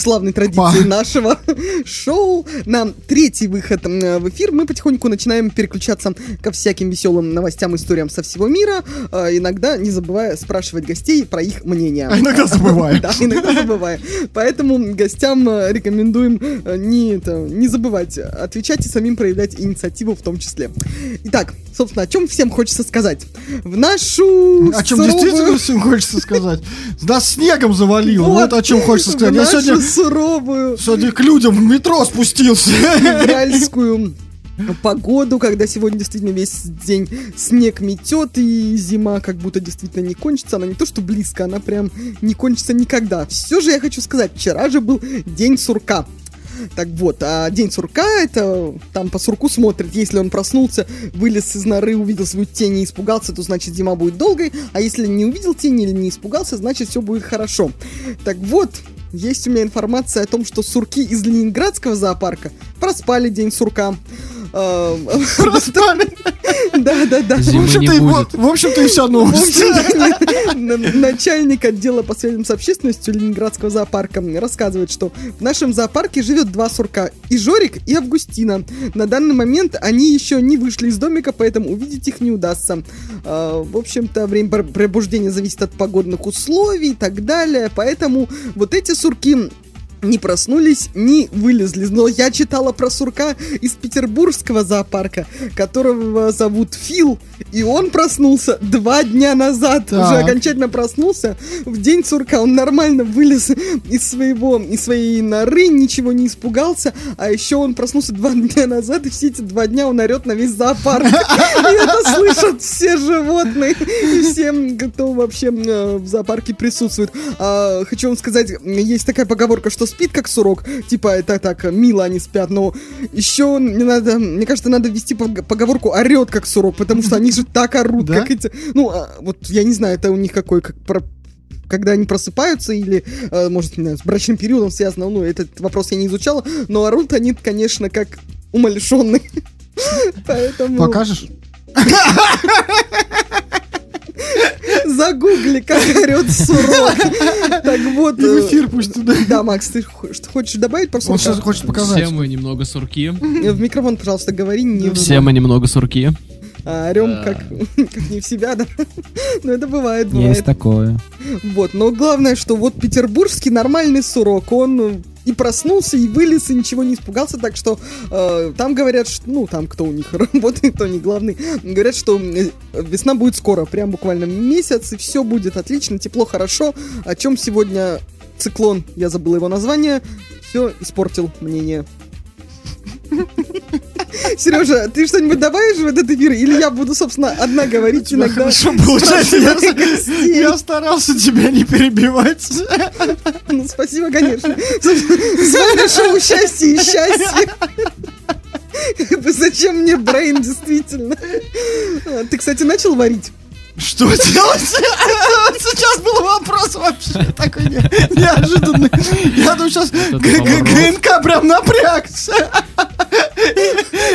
Славной традиции нашего шоу на третий выход в эфир мы потихоньку начинаем переключаться ко всяким веселым новостям, историям со всего мира, а, иногда не забывая спрашивать гостей про их мнение. А иногда забываю. Да, иногда забывая. Поэтому гостям э, рекомендуем э, не, это, не забывать отвечать и самим проявлять инициативу в том числе. Итак, собственно, о чем всем хочется сказать? В нашу О чем суровую- действительно всем хочется сказать. Нас снегом завалило. Вот о чем хочется сказать. в Я нашу сегодня, суровую сегодня к людям метро спустился. февральскую погоду, когда сегодня действительно весь день снег метет, и зима как будто действительно не кончится. Она не то что близко, она прям не кончится никогда. Все же я хочу сказать, вчера же был день сурка. Так вот, а день сурка это там по сурку смотрит. Если он проснулся, вылез из норы, увидел свою тень и испугался, то значит зима будет долгой. А если не увидел тень или не испугался, значит все будет хорошо. Так вот, есть у меня информация о том, что сурки из Ленинградского зоопарка проспали день сурка. А, Проспали. Да, да, да. В общем-то, будет. в общем-то, и вся новость. Начальник отдела по связям с общественностью Ленинградского зоопарка рассказывает, что в нашем зоопарке живет два сурка. И Жорик, и Августина. На данный момент они еще не вышли из домика, поэтому увидеть их не удастся. А, В общем-то, время пр- пробуждения зависит от погодных условий и так далее. Поэтому вот эти сурки не проснулись, не вылезли. Но я читала про сурка из петербургского зоопарка, которого зовут Фил, и он проснулся два дня назад. Так. Уже окончательно проснулся в день сурка. Он нормально вылез из своего, из своей норы, ничего не испугался, а еще он проснулся два дня назад, и все эти два дня он орет на весь зоопарк. И это слышат все животные, и все, кто вообще э, в зоопарке присутствует. А, Хочу вам сказать, есть такая поговорка, что спит как сурок, типа это так мило они спят, но еще не надо, мне кажется, надо ввести пог- поговорку орет как сурок, потому что они же так орут, Да? как эти, ну а, вот я не знаю, это у них какой как про- когда они просыпаются или, э, может, не знаю, с брачным периодом связано, ну, этот вопрос я не изучала, но орут они, конечно, как умалишенные. Поэтому Покажешь? загугли, как орет сурок. Так вот. И в э, эфир пусть туда. Да, Макс, ты что хочешь добавить про Он сейчас сурка? хочет показать. Все мы немного сурки. В микрофон, пожалуйста, говори, не Все мы немного сурки. а, орем как, как не в себя, да? Ну, это бывает, Есть бывает. такое. Вот, но главное, что вот петербургский нормальный сурок, он э, и проснулся, и вылез, и ничего не испугался, так что э, там говорят, что, ну, там кто у них работает, то не главный, говорят, что э, весна будет скоро, прям буквально месяц, и все будет отлично, тепло, хорошо, о чем сегодня циклон, я забыл его название, все испортил мнение. Сережа, ты что-нибудь добавишь в этот эфир? Или я буду, собственно, одна говорить иногда? хорошо получается. Я, старался тебя не перебивать. Ну, спасибо, конечно. С вами шоу «Счастье и счастье». Зачем мне брейн, действительно? А, Ты, кстати, начал варить? Что делать? Сейчас был вопрос вообще такой не- неожиданный. Я думаю, сейчас. ГНК прям напрягся.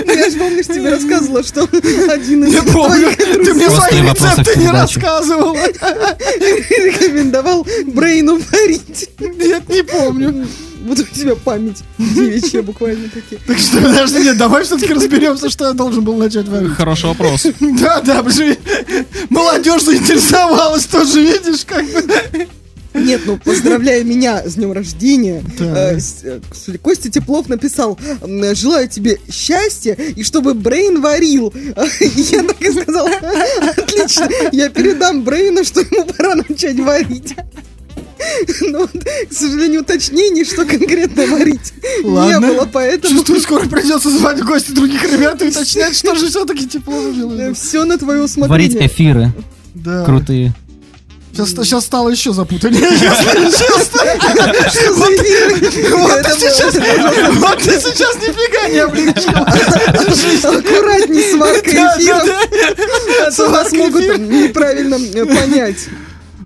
Я же, помнишь, тебе рассказывала, что один из Не помню. твоих Ты мне свои рецепты не рассказывала. рекомендовал брейну варить. Нет, не помню. Вот у тебя память девичья буквально такие. Так что, подожди, нет, давай все-таки разберемся, что я должен был начать варить. Хороший вопрос. Да, да, молодежь заинтересовалась тоже, видишь, как бы. Нет, ну поздравляю меня с днем рождения. Да. Э, э, Костя Теплов написал, желаю тебе счастья и чтобы Брейн варил. И Я так и сказала, отлично, я передам Брейну, что ему пора начать варить. Но, вот, к сожалению, уточнений, что конкретно варить, не Ладно. было, поэтому Чувствую, скоро придется звать в гости других ребят и уточнять, что же все-таки тепло вывело. все на твое Варить усмотрение. эфиры Да. крутые. Сейчас, сейчас стало еще запутаннее. если честно. Вот ты сейчас, вот ты сейчас нифига не облегчил. Аккуратней с варкой эфиров, а то вас могут неправильно э, понять.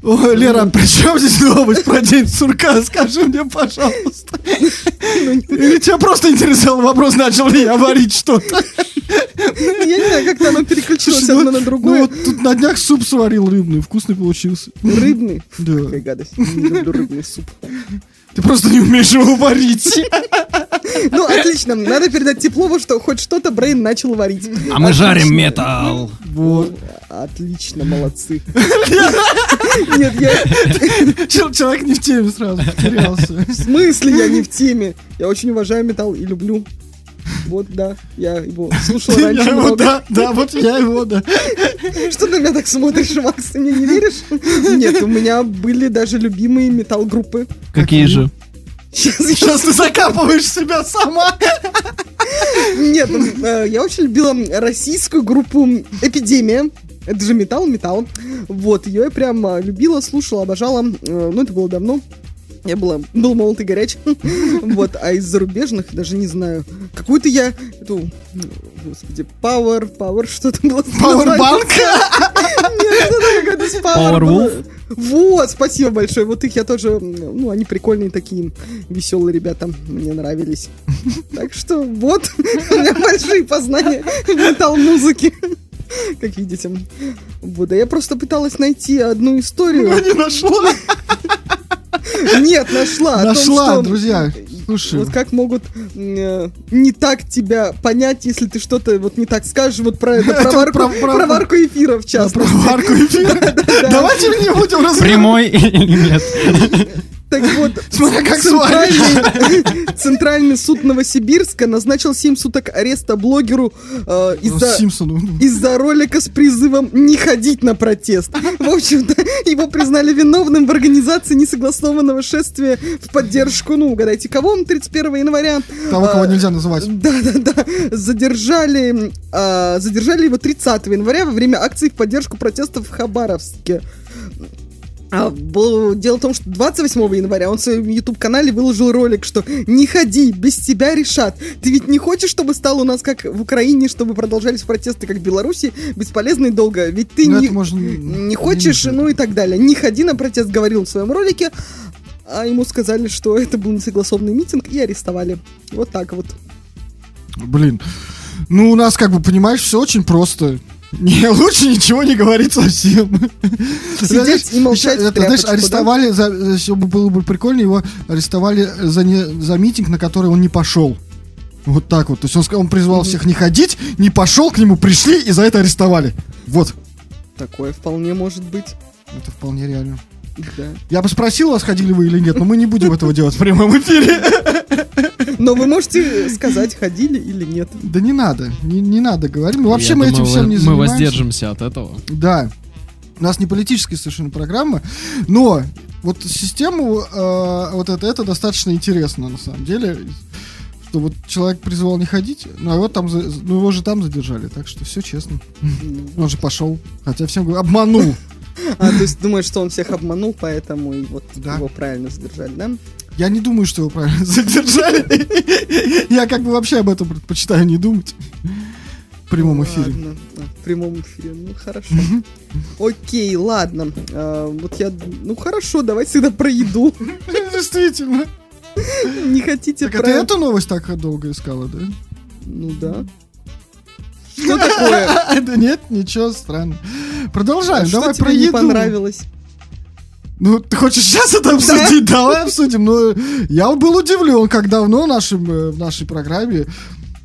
Ой, Лера, при чем здесь новость про день сурка? Скажи мне, пожалуйста. Или тебя просто интересовал вопрос, начал ли я варить что-то? Я не знаю, как-то оно переключилось Слушай, одно ну, на другое. Ну вот тут на днях суп сварил рыбный, вкусный получился. Рыбный? Да. Какая гадость. Не люблю рыбный суп. Ты просто не умеешь его варить. Ну, отлично. Надо передать Теплову, что хоть что-то Брейн начал варить. А мы жарим металл. Вот. Отлично, молодцы. Нет, я... Чел- Человек не в теме сразу потерялся. В смысле я не в теме? Я очень уважаю металл и люблю. Вот, да, я его слушал Я раньше его, много. да, да, вот я его, да. Что ты на меня так смотришь, Макс? Ты мне не веришь? Нет, у меня были даже любимые металл-группы. Какие же? Сейчас я Сейчас ты закапываешь себя сама. Нет, ну, э, я очень любила российскую группу Эпидемия. Это же металл, металл. Вот, ее я прям любила, слушала, обожала. Э, Ну, это было давно. Я была, был молод и горяч. Вот, а из зарубежных, даже не знаю. Какую-то я, эту, господи, Power, Power, что-то было. Пауэрбанк? Нет, это какая-то с Power. Вот, спасибо большое. Вот их я тоже, ну, они прикольные такие, веселые ребята, мне нравились. Так что вот, у меня большие познания металл-музыки. Как видите. Вот, а я просто пыталась найти одну историю. Не нашла. Нет, нашла. том, Нашла, друзья. Слушай. Вот как могут э, не так тебя понять, если ты что-то вот не так скажешь, вот про это, про варку, Про- про- про варку эфира в Про частности. варку эфира. Давайте не будем разбираться. Прямой или нет? Так вот, Смотря как центральный, центральный суд Новосибирска назначил 7 суток ареста блогеру э, из-за Симпсону. из-за ролика с призывом не ходить на протест. В общем-то, его признали виновным в организации несогласованного шествия в поддержку, ну, угадайте, кого? 31 января. Того, кого А, нельзя называть. Да-да-да. Задержали, а, задержали его 30 января во время акции в поддержку протестов в Хабаровске. А, было- дело в том, что 28 января он в своем YouTube-канале выложил ролик, что «Не ходи, без тебя решат». Ты ведь не хочешь, чтобы стало у нас как в Украине, чтобы продолжались протесты, как в Беларуси, бесполезно и долго? Ведь ты Ну, не, можно- не хочешь, не ну и так далее. Не ходи на протест, говорил в своем ролике, а ему сказали, что это был несогласованный митинг и арестовали. Вот так вот. Блин. Ну, у нас, как бы, понимаешь, все очень просто. Не, лучше ничего не говорить совсем. Сидеть и молчать Еще, знаешь, тряпочку, да? арестовали, за, все было бы прикольно, его арестовали за, не, за митинг, на который он не пошел. Вот так вот. То есть он, он призвал всех не ходить, не пошел, к нему пришли и за это арестовали. Вот. Такое вполне может быть. Это вполне реально. Да. Я бы спросил вас, ходили вы или нет, но мы не будем этого делать в прямом эфире. Но вы можете сказать, ходили или нет. Да не надо, не, не надо говорить. Ну, вообще Я мы думаю, этим всем не Мы занимаемся. воздержимся от этого. Да. У нас не политическая совершенно программа, но вот систему э, вот это, это достаточно интересно на самом деле. Что вот человек призвал не ходить, ну а его там, за- ну его же там задержали, так что все честно. Он же пошел, хотя всем говорю, обманул. А, то есть думаешь, что он всех обманул, поэтому и вот Да. его правильно задержали, да? Я не думаю, что его правильно задержали. Я как бы вообще об этом предпочитаю не думать. В прямом эфире. Ладно, в прямом эфире, ну хорошо. Окей, ладно. А, вот я, ну хорошо, давай всегда про еду. Действительно. Не хотите Так а про... ты эту новость так долго искала, да? Ну да. Что такое? Да нет, ничего странно. Продолжаем, давай про еду. понравилось? Ну, ты хочешь сейчас это обсудить? Давай обсудим. Но я был удивлен, как давно в нашем, э, в нашей программе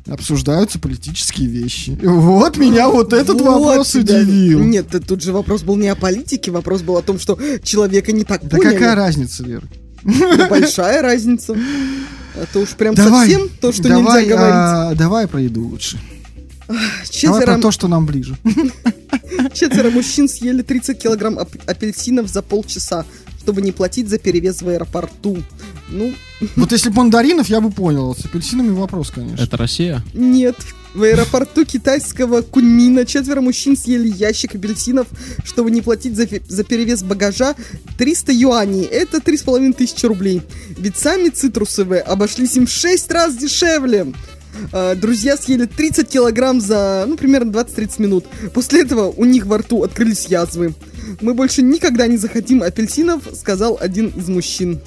обсуждаются политические вещи. Вот меня вот этот Вот вопрос тебя- удивил. Нет, тут же вопрос был не о политике, вопрос был о том, что человека не так Да поняли. какая разница, Вера? Большая разница. Это уж прям Давай, совсем то, что давай, нельзя говорить. а, давай про еду лучше. Давай Четверо, про то, что нам ближе. четверо мужчин съели 30 килограмм ап- апельсинов за полчаса, чтобы не платить за перевес в аэропорту. Ну, Вот если бы мандаринов, я бы понял. С апельсинами вопрос, конечно. Это Россия? нет. В аэропорту китайского Куньмина четверо мужчин съели ящик апельсинов, чтобы не платить за, за перевес багажа 300 юаней. Это 3,5 тысячи рублей. Ведь сами цитрусовые обошлись им в 6 раз дешевле. А, Друзья съели 30 килограмм за, ну, примерно 20-30 минут. После этого у них во рту открылись язвы. Мы больше никогда не захотим апельсинов, сказал один из мужчин.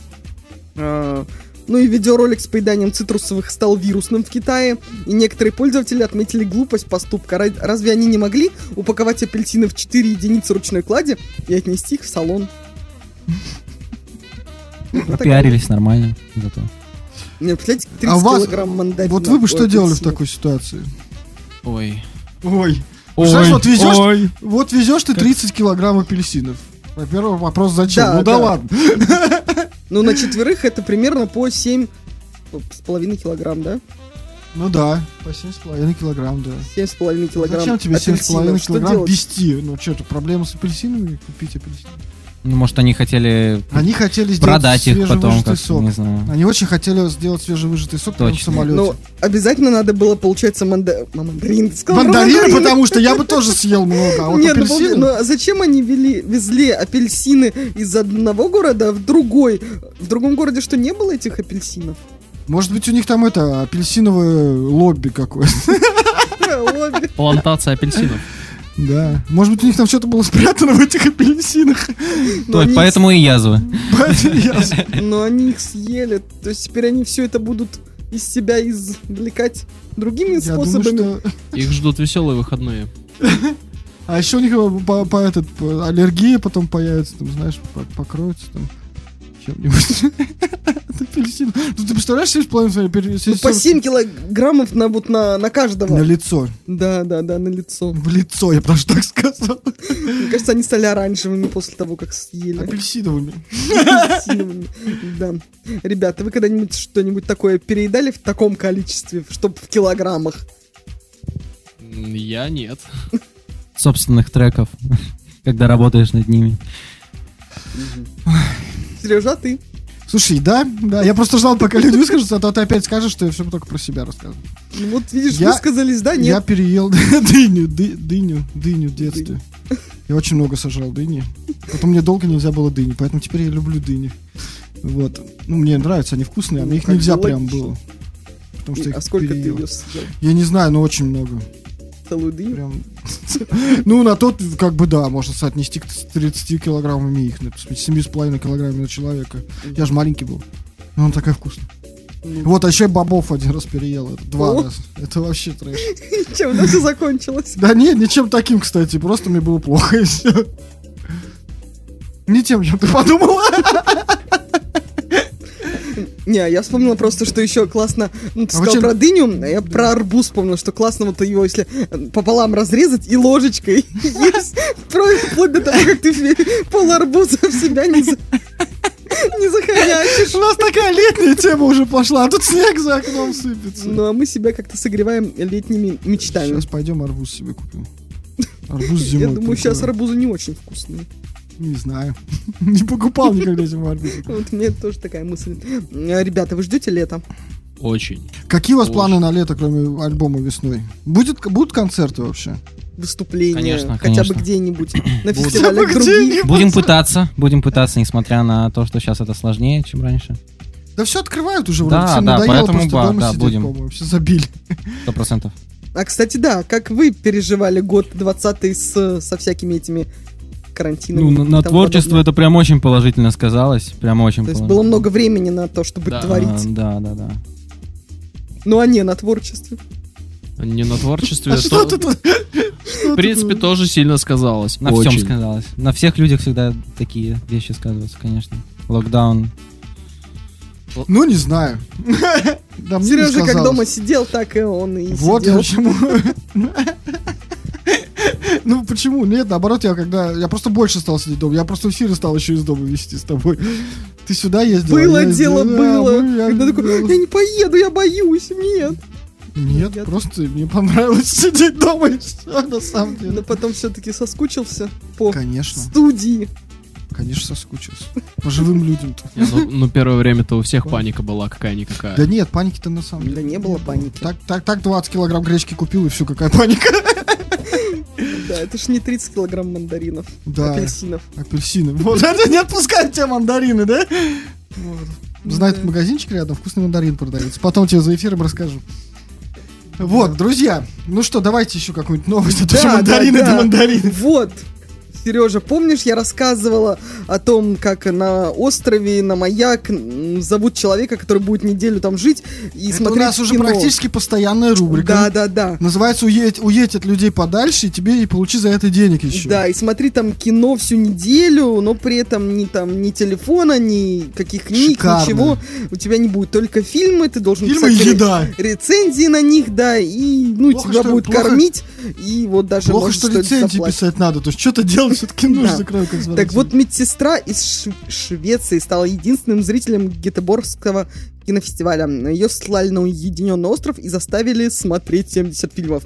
А, Ну и видеоролик с поеданием цитрусовых стал вирусным в Китае, и некоторые пользователи отметили глупость поступка. Ра- Разве они не могли упаковать апельсины в 4 единицы ручной клади и отнести их в салон? Пропиарились нормально зато. Не, представляете, 30 А вас- килограмм мандаринов. Вот вы бы что Ой, делали в такой ситуации? Ой. Ой. Ой, Знаешь, вот везешь, ой. вот везешь ты 30 килограмм апельсинов. Во-первых, вопрос зачем? Да, ну да, да. ладно. Ну, на четверых это примерно по 7 с половиной килограмм, да? Ну да, по 7,5 килограмм, да. 7,5 килограмм Зачем тебе апельсинов. 7,5 Что килограмм вести? Ну что, это проблема с апельсинами? Купить апельсины? Ну, может, они хотели Они хотели сделать продать их потом, свежевыжатый как сок. не знаю. Они очень хотели сделать свежевыжатый сок прямо в Точно. самолете. Ну, обязательно надо было, получается, манда... мандарин. сказал Мандарины, мандарины. потому что я бы тоже съел много, а вот Нет, ну, апельсины... ну, а зачем они вели, везли апельсины из одного города в другой? В другом городе что, не было этих апельсинов? Может быть, у них там это, апельсиновое лобби какое-то. Плантация апельсинов. Да. Может быть, у них там что-то было спрятано в этих апельсинах. То- они Поэтому и язвы. Поэтому я- с- Но они их съели. То есть теперь они все это будут из себя извлекать другими Я способами. думаю, что... Их ждут веселые выходные. А еще у них э, по, по этот, по- аллергия потом появится, там, знаешь, по- покроется там чем-нибудь. От апельсина. Ну, ты представляешь, 7,5 свои пере- Ну, по се- 7 килограммов на вот на, на каждого. На лицо. Да, да, да, на лицо. В лицо, я просто так сказал. Мне кажется, они стали оранжевыми после того, как съели. Апельсиновыми. Апельсиновыми. Да. Ребята, вы когда-нибудь что-нибудь такое переедали в таком количестве, чтобы в килограммах? Я нет. Собственных треков, когда работаешь над ними. Сережа, а ты? Слушай, да, да, я просто ждал, пока люди выскажутся, а то ты опять скажешь, что я все только про себя рассказываю. Ну вот видишь, Я- высказались, да, Я нет? переел дыню, ды- дыню, дыню в детстве. Я очень много сажал дыни. Потом мне долго нельзя было дыни, поэтому теперь я люблю дыни. Вот. Ну, мне нравятся, они вкусные, а Ну, мне их нельзя бы прям логично. было. Потому что И- их а сколько переел. ты ее съел? Я не знаю, но очень много. Дыню? Прям... Ну, на тот, как бы, да, можно соотнести к 30 килограммами их, на 7,5 килограммами на человека. Я же маленький был. Но он такая вкусная. Ну, Вот, а еще бобов один раз переел. Это два О. раза. Это вообще трэш. Чем это все закончилось? Да нет, ничем таким, кстати. Просто мне было плохо и все. Не тем, чем ты подумала. Не, я вспомнила просто, что еще классно, ну, ты А сказал про дыню, а я про арбуз вспомнила, что классно вот его, если э, пополам разрезать и ложечкой есть, вплоть до того, как ты пол арбуза в себя не, не захомячишь. У нас такая летняя тема уже пошла, а тут снег за окном сыпется. Ну, а мы себя как-то согреваем летними мечтами. Сейчас пойдем арбуз себе купим. Арбуз Я зимой. думаю, сейчас арбузы не очень вкусные. Не знаю. Не покупал никогда зимой арбуз. Вот мне тоже такая мысль. Э, Ребята, вы ждете лета? Очень. Какие у вас Очень. планы на лето, кроме альбома весной? Будет, будут концерты вообще? Выступления? Конечно, хотя конечно. бы где-нибудь на фестивалях других? Будем пытаться, будем пытаться, несмотря на то, что сейчас это сложнее, чем раньше. Да все открывают уже, Да, вроде всем да, надоело поэтому ба- дома да, сидеть, будем. по-моему, все забили. Сто процентов. А, кстати, да, как вы переживали год 20 с, со всякими этими карантинами? Ну, на, творчество подобное? это прям очень положительно сказалось. Прям очень То есть было много времени на то, чтобы Да. творить. А, Да, да, да. Ну, а не на творчестве. Не на творчестве. А то- что тут? В принципе, тоже сильно сказалось. На всем сказалось. На всех людях всегда такие вещи сказываются, конечно. Локдаун. Ну, не знаю. Да, Сережа как дома сидел, так и он и Вот сидел. почему. Ну почему? Нет, наоборот, я когда. Я просто больше стал сидеть дома. Я просто эфиры стал еще из дома вести с тобой. Ты сюда ездил. Было дело, было. мы- я- Когда такой, я не поеду, я боюсь, нет. Нет, Нет. просто мне понравилось сидеть дома и все, на самом Но деле. потом все-таки соскучился по Конечно, студии. конечно, соскучился. По живым людям-то. Не, Ну, ну, первое время-то у всех паника была какая-никакая. Да нет, паники-то на самом деле. Да не было паники. Так, так, так 20 килограмм гречки купил, и все, какая паника. Да, это ж не 30 килограмм мандаринов, Да. апельсинов. Апельсины. Вот это не отпускают тебя мандарины, да? Вот. Знает магазинчик рядом, вкусный мандарин продается. Потом тебе за эфиром расскажу. Вот, друзья, ну что, давайте еще какую-нибудь новость, а то мандарины, да. мандарины. Вот. Сережа, помнишь, я рассказывала о том, как на острове, на маяк зовут человека, который будет неделю там жить и Это у смотреть нас уже кино. практически постоянная рубрика. Да, да, да. Называется «Уедь, уедь от людей подальше, и тебе и получи за это денег еще. Да, и смотри там кино всю неделю, но при этом ни там ни телефона, ни каких книг, Шикарно. ничего у тебя не будет. Только фильмы, ты должен Фильмы писать еда. рецензии на них, да, и ну Плохо, тебя что- будет плохо- кормить, и вот даже Плохо, что рецензии заплатить. писать надо. То есть что-то делать все-таки нужно, Да. как Так вот, медсестра из Швеции стала единственным зрителем Гетеборгского кинофестиваля. Ее слали на уединенный остров и заставили смотреть 70 фильмов.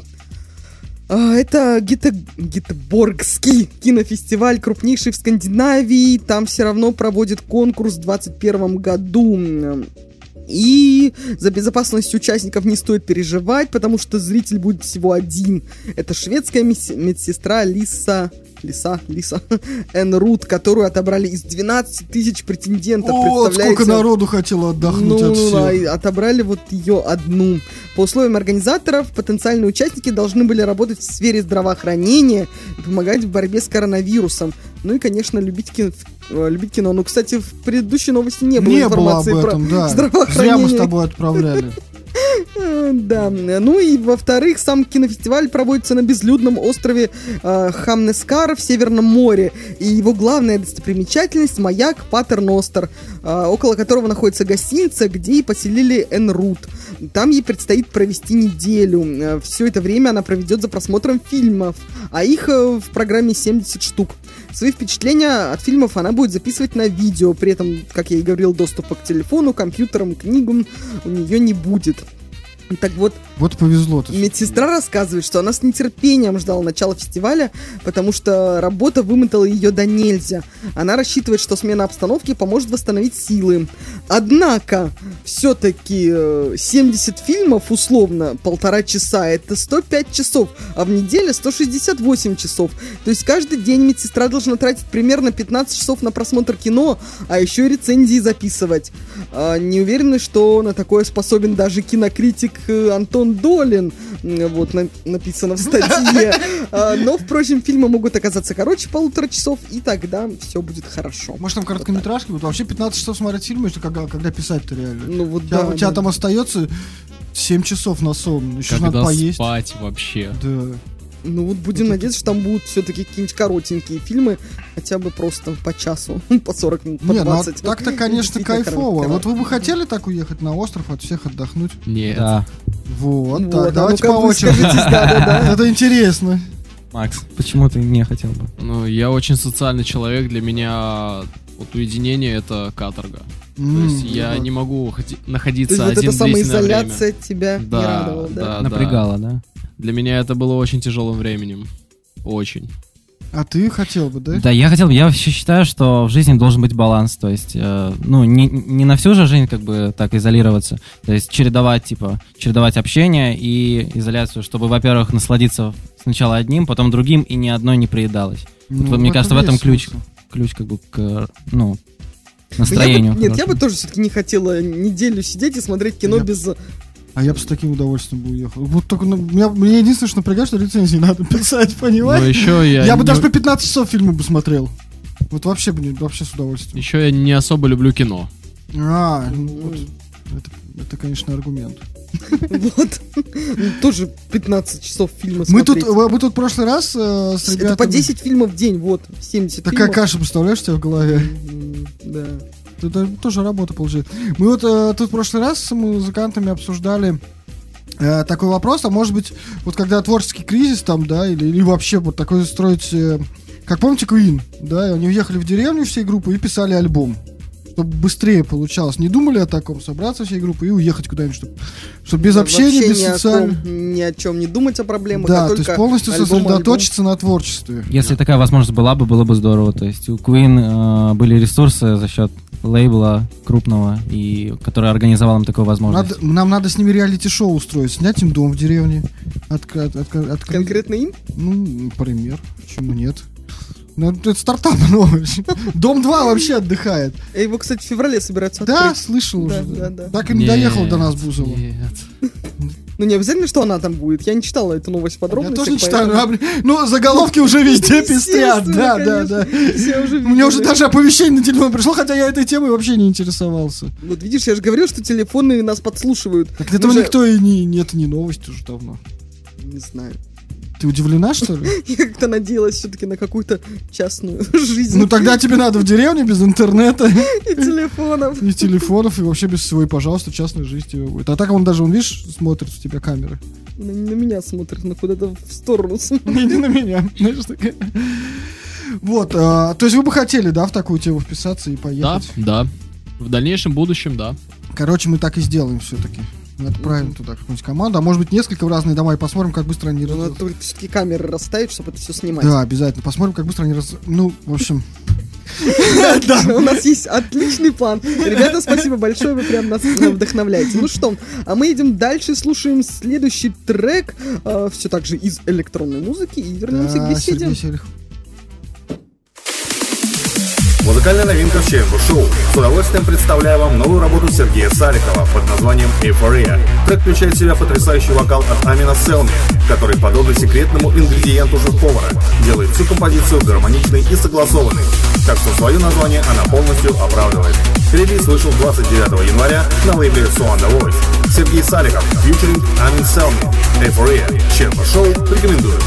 А, Это Гете... Гетеборгский кинофестиваль, крупнейший в Скандинавии. Там все равно проводит конкурс в 2021 году. И за безопасность участников не стоит переживать, потому что зритель будет всего один. Это шведская медсестра Лиса... Лиса, Лиса, Энрут, которую отобрали из 12 тысяч претендентов. О, сколько народу хотело отдохнуть Ну, от всех. и отобрали вот ее одну. По условиям организаторов, потенциальные участники должны были работать в сфере здравоохранения и помогать в борьбе с коронавирусом. Ну и, конечно, любить кино. э, Любить кино. Ну, кстати, в предыдущей новости не было Не было об информации этом, про да. здравоохранение. Зря мы с тобой отправляли. Э, Да, ну и во-вторых, сам кинофестиваль проводится на безлюдном острове э, Хамнескар в Северном море. И его главная достопримечательность – маяк Патерностер, э, около которого находится гостиница, где и поселили Энрут. Там ей предстоит провести неделю. Все это время она проведет за просмотром фильмов, а их э, в программе 70 штук. Свои впечатления от фильмов она будет записывать на видео, при этом, как я и говорил, доступа к телефону, компьютерам, книгам у нее не будет. Так вот, Вот повезло-то. медсестра рассказывает, что она с нетерпением ждала начала фестиваля, потому что работа вымотала ее до нельзя. Она рассчитывает, что смена обстановки поможет восстановить силы. Однако, все-таки 70 фильмов, условно, полтора часа, это 105 часов, а в неделе 168 часов. То есть каждый день медсестра должна тратить примерно 15 часов на просмотр кино, а еще и рецензии записывать. А, не уверены, что на такое способен даже кинокритик э, Антон Долин. Вот на- написано в статье. А, Но, впрочем, фильмы могут оказаться короче полутора часов, и тогда все будет хорошо. Может там короткометражки? Вот вообще 15 часов смотреть фильмы, это когда, когда писать-то реально? Ну вот У тебя, да. у тебя да. там остается 7 часов на сон, еще же надо Когда поесть. спать вообще? Да. Ну вот будем надеяться, что там будут все-таки какие-нибудь коротенькие фильмы, хотя бы просто по часу, по 40 минут, по Не, ну а 20. так-то, конечно, кайфово. Вот вы бы хотели так уехать на остров, от всех отдохнуть? Нет. Да. Вот, Вот, так, а давайте ну-ка по очереди. Это интересно. Макс, почему ты не хотел бы? Ну, я очень социальный человек, для меня вот уединение это каторга. То М, есть я да. не могу ходи- То есть находиться вот один эта самоизоляция тебя не Да, радовала, да? да. Напрягало, да? Для меня это было очень тяжелым временем. Очень. А ты хотел бы, да? Да, я хотел бы, я вообще считаю, что в жизни должен быть баланс, то есть, э, ну, не, не на всю же жизнь как бы так изолироваться, то есть чередовать, типа, чередовать общение и изоляцию, чтобы, во-первых, насладиться сначала одним, потом другим, и ни одной не приедалось. Ну, вот мне кажется, в этом ключ. смысл. Ключ как бы к, Ну, настроению. Я бы- нет, я бы тоже все-таки не хотела неделю сидеть и смотреть кино Я- без... А я бы с таким удовольствием бы уехал. Вот только ну, меня, мне единственное, что напрягает, что рецензии надо писать, Но понимаешь? еще я, Я бы не- даже по 15 часов фильмы бы смотрел. Вот вообще бы не- вообще с удовольствием. еще я не особо люблю кино. А, ну вот. Это, это, конечно, аргумент. Вот. Тоже 15 часов фильма Мы тут, мы тут в прошлый раз э, с ребятами... Это по 10 фильмов в день, вот, 70 Такая фильмов. каша, представляешь, у тебя в голове? Да. Это тоже работа получается. Мы вот э, тут в прошлый раз с музыкантами обсуждали э, такой вопрос, а может быть, вот когда творческий кризис там, да, или, или вообще вот такой строить, э, как помните, Queen, да, они уехали в деревню всей группы и писали альбом, чтобы быстрее получалось. Не думали о таком, собраться всей группой и уехать куда-нибудь, чтобы без общения, Вообще без социальных... ни о чем не думать о проблемах, Да, а то есть полностью альбом, сосредоточиться на творчестве. Если такая возможность была бы, было бы здорово. То есть у Queen э, были ресурсы за счет лейбла крупного, и который организовал им такую возможность. Надо- нам надо с ними реалити-шоу устроить, снять им дом в деревне. От- от- альбом. открыть- Конкретно им? Ну, например, почему нет? Ну, это стартап новый. Дом 2 вообще отдыхает. Э, Его, кстати, в феврале собираются Да, открыть. слышал Да, уже. да, да. Так и не доехал до нас Бузова. Нет. Ну, Ну, не обязательно, что она там будет. Я не читала эту новость подробно. Я тоже не читаю, но, обли- ну, заголовки уже везде пестрят, да, да, да. Мне уже даже оповещение на телефон пришло, хотя я этой темой вообще не интересовался. Вот видишь, я же говорил, что телефоны нас подслушивают. Так этого никто и не... Нет, не новость уже давно. Не знаю. Ты удивлена, что ли? Я как-то надеялась все-таки на какую-то частную жизнь. Ну тогда тебе надо в деревню без интернета И телефонов. и телефонов, и вообще без всего, и, пожалуйста, частная жизнь тебе будет. А так он даже, он, видишь, смотрит у тебя камеры. На, на меня смотрит, на куда-то в сторону смотрит. Не, не на меня. Знаешь, такая. Вот, а, то есть вы бы хотели, да, в такую тему вписаться и Да, поехать? да. В дальнейшем будущем, да. Короче, мы так и сделаем все-таки. Отправим туда какую-нибудь команду, а может быть несколько в разные дома и посмотрим, как быстро они Ну, раз- надо только все-таки камеры расставить, чтобы это все снимать. Да, обязательно. Посмотрим, как быстро они раз... Ну, в общем... У нас есть отличный план. Ребята, спасибо большое, вы прям нас вдохновляете. Ну что, а мы идем дальше, слушаем следующий трек, все так же из электронной музыки, и вернемся к Да, беседе. Музыкальная новинка в ЧМБ Шоу. С удовольствием представляю вам новую работу Сергея Саликова под названием «Эйфория». Трек включает в себя потрясающий вокал от Амина Селми, который, подобно секретному ингредиенту шеф-повара, делает всю композицию гармоничной и согласованной. Так что свое название она полностью оправдывает. Релиз вышел 29 января на лейбле The Voice. Сергей Саликов, фьючеринг Амин Селми. «Эйфория». ЧМБ Шоу рекомендую.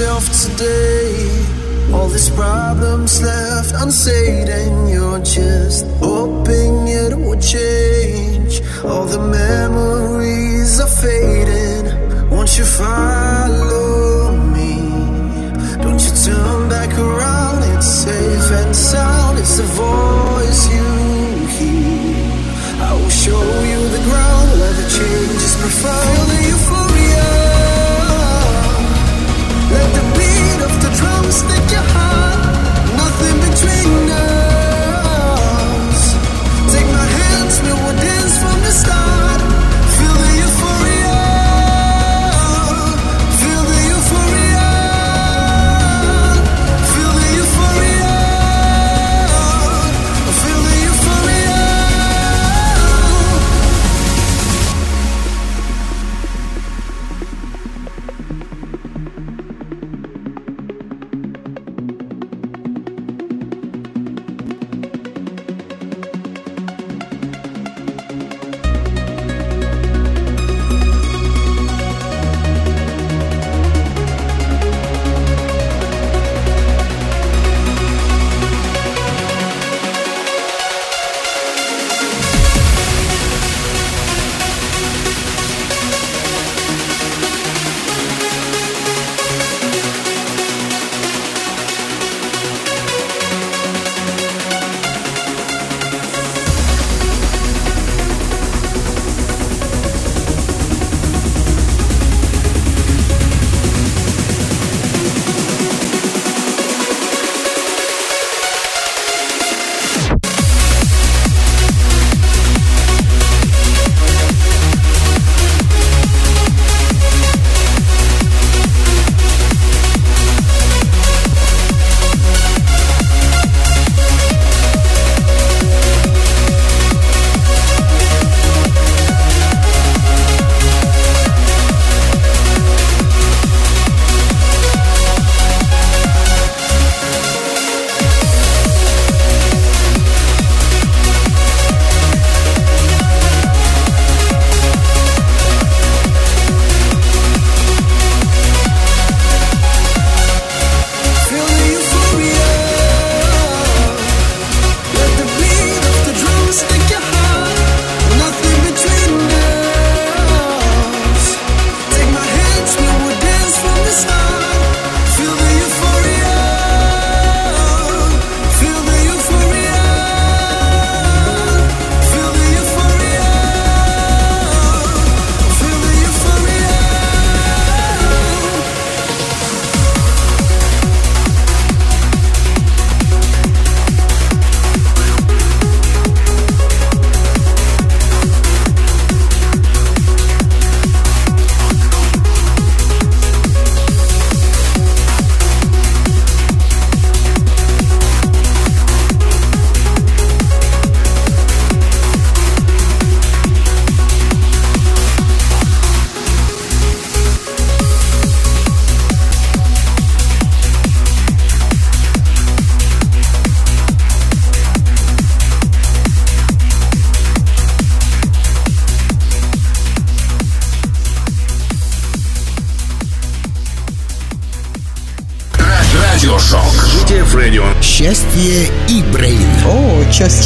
Myself today. All these problems left unsaid, and you're just hoping it will change. All the memories are fading. Won't you follow me? Don't you turn back around? It's safe and sound. It's the voice you hear. I will show you the ground where the change is profound. The euphoria. Let the beat of the drums take your heart.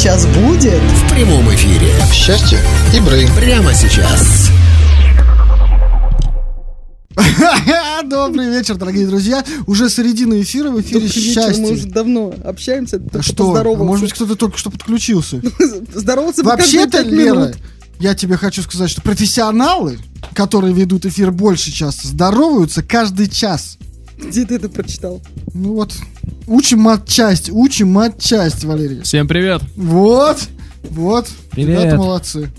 Сейчас будет? В прямом эфире. Счастье и Брейн. Прямо сейчас. Добрый вечер, дорогие друзья. Уже середина эфира в эфире Добрый вечер, Мы уже счастье. давно общаемся, только что? А. Может быть, кто-то только что подключился. Каждые Вообще-то, Лера, минут. я тебе хочу сказать, что профессионалы, которые ведут эфир больше часа, здороваются каждый час. Где ты это прочитал? Ну вот, учим матчасть, учим матчасть, Валерий. Всем привет. Вот, вот. Привет. Ребята молодцы.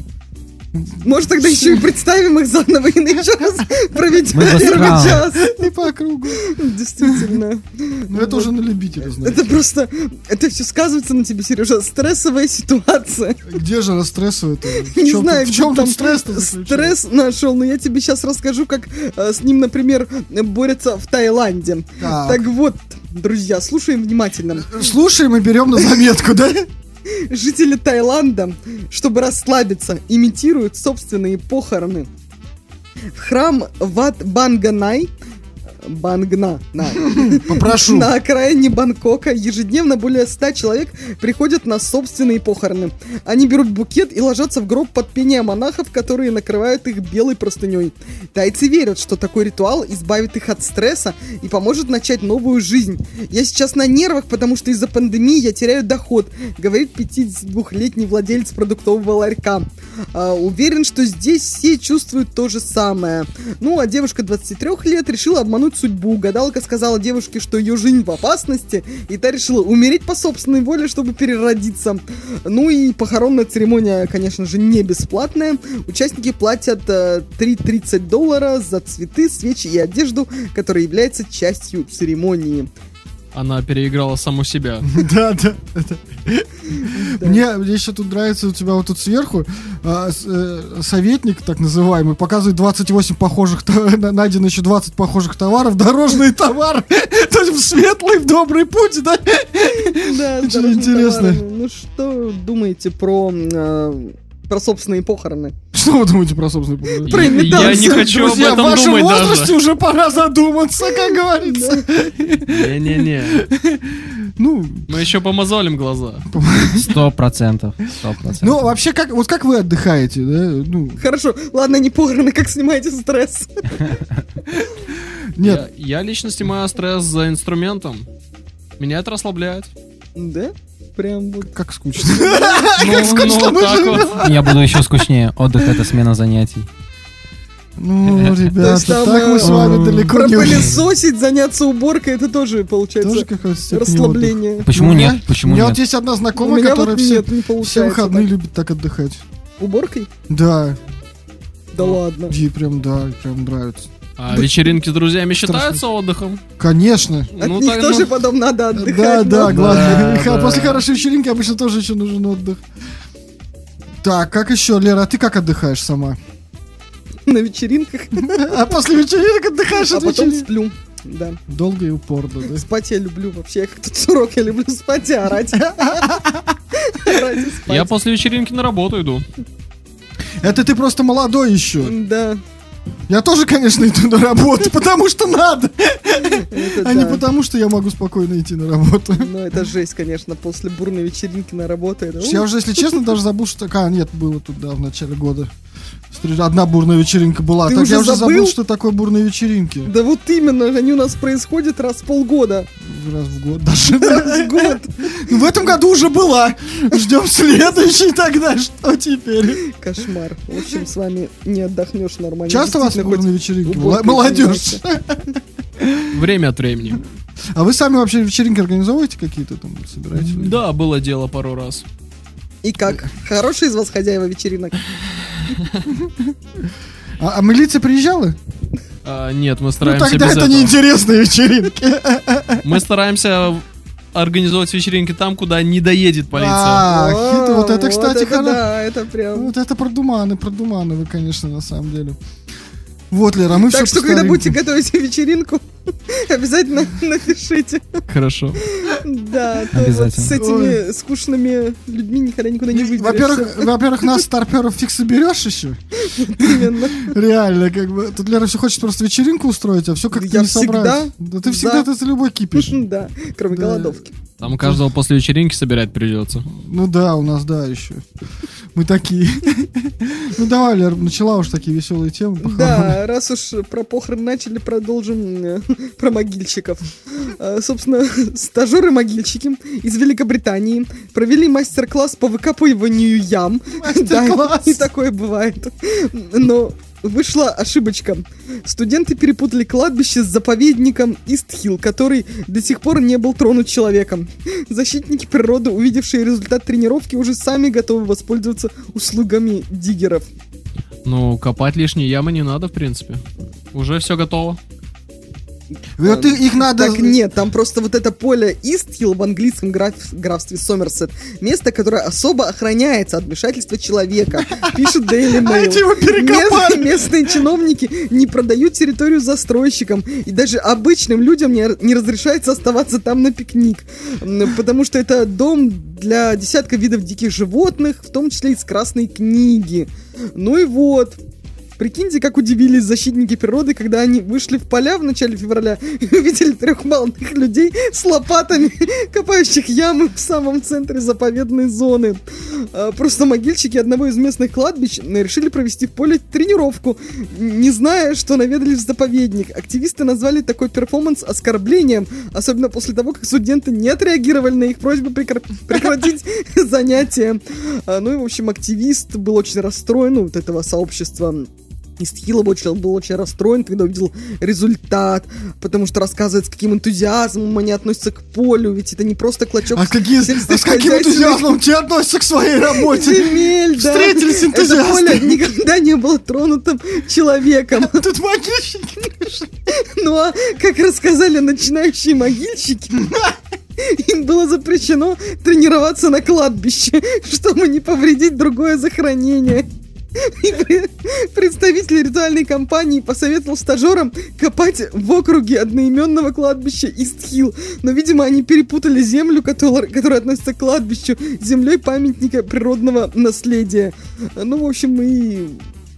Может, тогда еще и представим их заново и еще раз проведем первый час. И по кругу. Действительно. Ну это уже на любителя, знаешь. Это просто... Это все сказывается на тебе, Сережа. Стрессовая ситуация. Где же она стрессовая-то? Не знаю, в чем там заключается? Стресс нашел, но я тебе сейчас расскажу, как э, с ним, например, борются в Таиланде. Так вот, друзья, слушаем внимательно. Слушаем и берем на заметку, да? Жители Таиланда, чтобы расслабиться, имитируют собственные похороны. В храм Ват Банганай Бангна. На. Попрошу. На окраине Бангкока ежедневно более 100 человек приходят на собственные похороны. Они берут букет и ложатся в гроб под пение монахов, которые накрывают их белой простыней. Тайцы верят, что такой ритуал избавит их от стресса и поможет начать новую жизнь. Я сейчас на нервах, потому что из-за пандемии я теряю доход, говорит 52-летний владелец продуктового ларька. А, уверен, что здесь все чувствуют то же самое. Ну, а девушка 23 лет решила обмануть судьбу. Гадалка сказала девушке, что ее жизнь в опасности, и та решила умереть по собственной воле, чтобы переродиться. Ну и похоронная церемония, конечно же, не бесплатная. Участники платят э, 3,30 доллара за цветы, свечи и одежду, которая является частью церемонии. Она переиграла саму себя. Да, да. Мне, еще тут нравится у тебя вот тут сверху а, э, советник, так называемый, показывает 28 похожих, найдено еще 20 похожих товаров, дорожные товары, то есть в светлый, в добрый путь, да? Да, Очень интересно. Ну что думаете про, э, про собственные похороны? Что вы думаете про собственный похороны? Про Я я не хочу об Друзья, в этом вашем думать возрасте даже. уже пора задуматься, как говорится. Не-не-не. Ну, Мы еще помазолим глаза. Сто процентов. Сто процентов. ну, вообще, как, вот как вы отдыхаете, да? Ну, Хорошо, ладно, не похороны, как снимаете стресс? нет, Я, я лично снимаю стресс за инструментом. Меня это расслабляет. Да? Прям вот. как скучно. Ну, ну, так вот. Я буду еще скучнее. Отдых это смена занятий. Ну, То ребята, так мы с вами э, далеко не. Пропылесосить, заняться уборкой, это тоже получается расслабление. Почему У меня- нет? Почему У меня вот нет? есть одна знакомая, которая все, нет, не все получается. выходные любит так отдыхать. Уборкой? Да, Да ладно. ей прям, да, прям нравится. А вечеринки с друзьями считаются отдыхом? Конечно. От Ну, них так, тоже ну, потом надо отдыхать. Да, да, но- главное. Да, Ха- да. После хорошей вечеринки обычно тоже еще нужен отдых. Так, как еще, Лера, а ты как отдыхаешь сама? На вечеринках, А после вечеринок отдыхаешь а от потом вечеринок? сплю. Да. Долго и упорно, да? Спать я люблю вообще. Я как тут сурок, я люблю спать и орать. Я после вечеринки на работу иду. Это ты просто молодой еще. Да, Я тоже, конечно, иду на работу, потому что надо, а не потому, что я могу спокойно идти на работу. Ну, это жесть, конечно, после бурной вечеринки на работу. Я уже, если честно, даже забыл, что такая... нет, было тут, да, в начале года. Одна бурная вечеринка была. Ты так уже я уже забыл, забыл? что такое бурные вечеринки. Да вот именно, они у нас происходят раз в полгода. Раз в год даже. Раз в год. Ну, В этом году уже была. Ждем следующий тогда. Что теперь? Кошмар. В общем, с вами не отдохнешь нормально. Часто у вас бурные вечеринки? Молодежь. Время от времени. А вы сами вообще вечеринки организовываете какие-то там? Собираете? Да, было дело пару раз. И как? Хорошие из вас хозяева вечеринок? А, а милиция приезжала? А, нет, мы Ну стараемся тогда без это этого. неинтересные вечеринки. Мы стараемся организовать вечеринки там, куда не доедет полиция. А, хит- вот это, кстати, это хоро- Да, это прям... Вот это продуманы, продуманы вы, конечно, на самом деле. Вот, Лера, а мы Так все что, когда будете готовить вечеринку, обязательно напишите. Хорошо. Да, то вот Обязательно. с этими скучными людьми никогда никуда не выйдешь. Во-первых, во-первых, нас старперов фиг соберешь еще. именно. Реально, как бы. Тут Лера все хочет просто вечеринку устроить, а все как-то не собрать. Да ты всегда ты за любой кипиш. Да, кроме голодовки. Там каждого после вечеринки собирать придется. Ну да, у нас, да, еще. Мы такие. Ну давай, Лер, начала уж такие веселые темы. Да, раз уж про похороны начали, продолжим э, про могильщиков. Э, Собственно, стажеры-могильщики из Великобритании провели мастер-класс по выкапыванию ям. Мастер-класс. и такое бывает. Но вышла ошибочка. Студенты перепутали кладбище с заповедником Истхилл, который до сих пор не был тронут человеком. Защитники природы, увидевшие результат тренировки, уже сами готовы воспользоваться услугами диггеров. Ну, копать лишние ямы не надо, в принципе. Уже все готово. Вот и- их надо... Так нет, там просто вот это поле Истхилл в английском граф- графстве Сомерсет. Место, которое особо охраняется от вмешательства человека. Пишет Daily А Mail. местные чиновники не продают территорию застройщикам. И даже обычным людям не, не разрешается оставаться там на пикник. Потому что это дом для десятка видов диких животных, в том числе из Красной книги. Ну и вот. Прикиньте, как удивились защитники природы, когда они вышли в поля в начале февраля и увидели трех молодых людей с лопатами, копающих ямы в самом центре заповедной зоны. А, Просто могильщики одного из местных кладбищ решили провести в поле тренировку, не зная, что наведались в заповедник. Активисты назвали такой перформанс оскорблением, особенно после того, как студенты не отреагировали на их просьбу прекра- прекратить занятия. А, Ну и, в общем, активист был очень расстроен, ну, вот этого сообщества Истхилл был очень, был очень расстроен, когда увидел результат, потому что рассказывает, с каким энтузиазмом они относятся к полю, ведь это не просто клочок А, какие, а с каким энтузиазмом ты относишься к своей работе? земель, да. Встретились Это энтузиасты. поле никогда не было тронутым человеком. Тут могильщики. Ну а, как рассказали начинающие могильщики, им было запрещено тренироваться на кладбище, чтобы не повредить другое захоронение. Представитель ритуальной компании посоветовал стажерам копать в округе одноименного кладбища Истхилл. Но, видимо, они перепутали землю, которая, которая относится к кладбищу, землей памятника природного наследия. Ну, в общем, и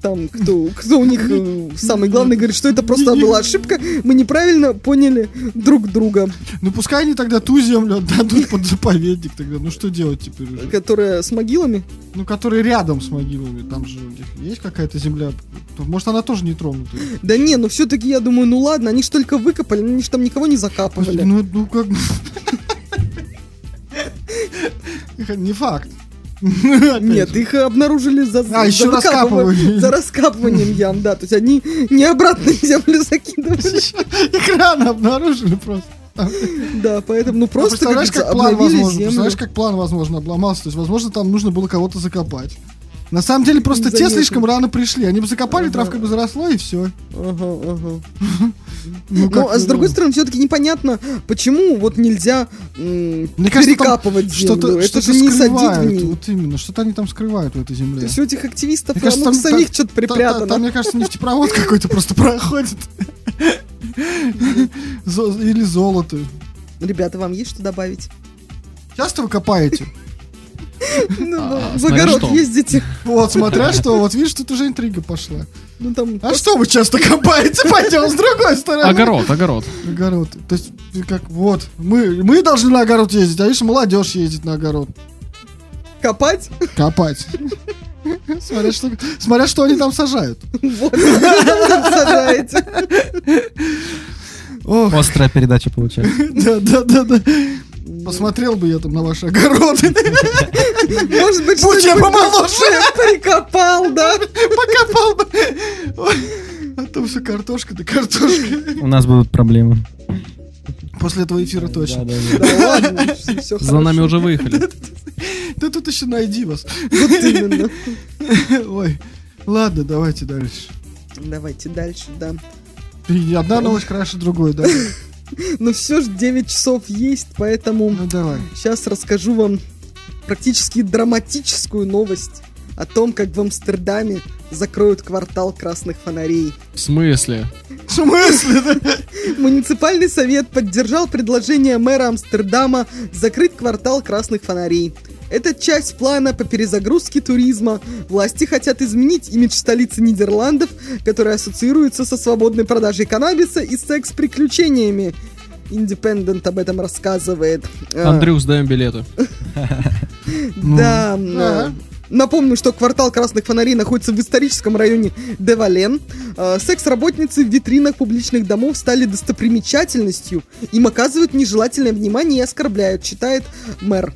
там, кто, кто у них э, самый главный, говорит, что это просто была ошибка, мы неправильно поняли друг друга, Ну пускай они тогда ту землю отдадут под заповедник тогда. Ну что делать теперь уже? которая с могилами. Ну который рядом с могилами. Там же у них есть какая-то земля. Может она тоже не тронутая? Да не, но все-таки я думаю, ну ладно, они ж только выкопали, они ж там никого не закапывали. Ну, ну как... Не факт. Нет, их обнаружили за, А, еще за, выкапыванием- раскапывание. за раскапыванием ям, да. То есть они не обратно землю закидывали. Их рано обнаружили просто. Да, поэтому ну просто как как план возможно, землю. представляешь, как план, возможно, обломался. То есть, возможно, там нужно было кого-то закопать. На самом деле, просто те слишком рано пришли. Они бы закопали, травка бы заросла, и все. Ага, ага. Ну, Ну, а с другой стороны, все-таки непонятно, почему вот нельзя м, Мне кажется, там перекапывать землю. что-то, Это что-то же не садить в ней. Вот именно, что-то они там скрывают в этой То земле. есть у этих активистов Мне кажется, там- самих там- что-то Та- та- припрятано. Там, мне кажется, нефтепровод какой-то просто проходит. Или золото. Ребята, вам есть что добавить? Часто вы копаете? Ну, А, огород что. ездите. Вот, смотря что, вот видишь, тут уже интрига пошла. Ну там А что вы часто копаете? Пойдем с другой стороны. Огород, огород. Огород. То есть, как, вот, мы, мы должны на огород ездить, а видишь, молодежь ездит на огород. копать. Копать. Смотря что, смотря что они там сажают. Вот, сажаете. Ох, Острая передача получается. да, да, да, да. Посмотрел бы я там на ваши огороды. Может быть, Будь я помоложе. прикопал, да? Покопал бы. А то все картошка да картошка. У нас будут проблемы. После этого эфира точно. Да, да, да. Да ладно, все За нами уже выехали. Да тут еще найди вас. Вот именно. Ой, ладно, давайте дальше. Давайте дальше, да. И одна новость краше другой, да? Ну все же 9 часов есть, поэтому Ну давай. сейчас расскажу вам практически драматическую новость о том, как в Амстердаме закроют квартал красных фонарей. В смысле? В смысле? Муниципальный совет поддержал предложение мэра Амстердама закрыть квартал красных фонарей. Это часть плана по перезагрузке туризма. Власти хотят изменить имидж столицы Нидерландов, которая ассоциируется со свободной продажей каннабиса и секс-приключениями. Independent об этом рассказывает. А, Андрюх, сдаем билеты. Да. Э, Напомню, что квартал красных фонарей находится в историческом районе Девален. Э, Секс-работницы в витринах публичных домов стали достопримечательностью. Им оказывают нежелательное внимание и оскорбляют, считает мэр.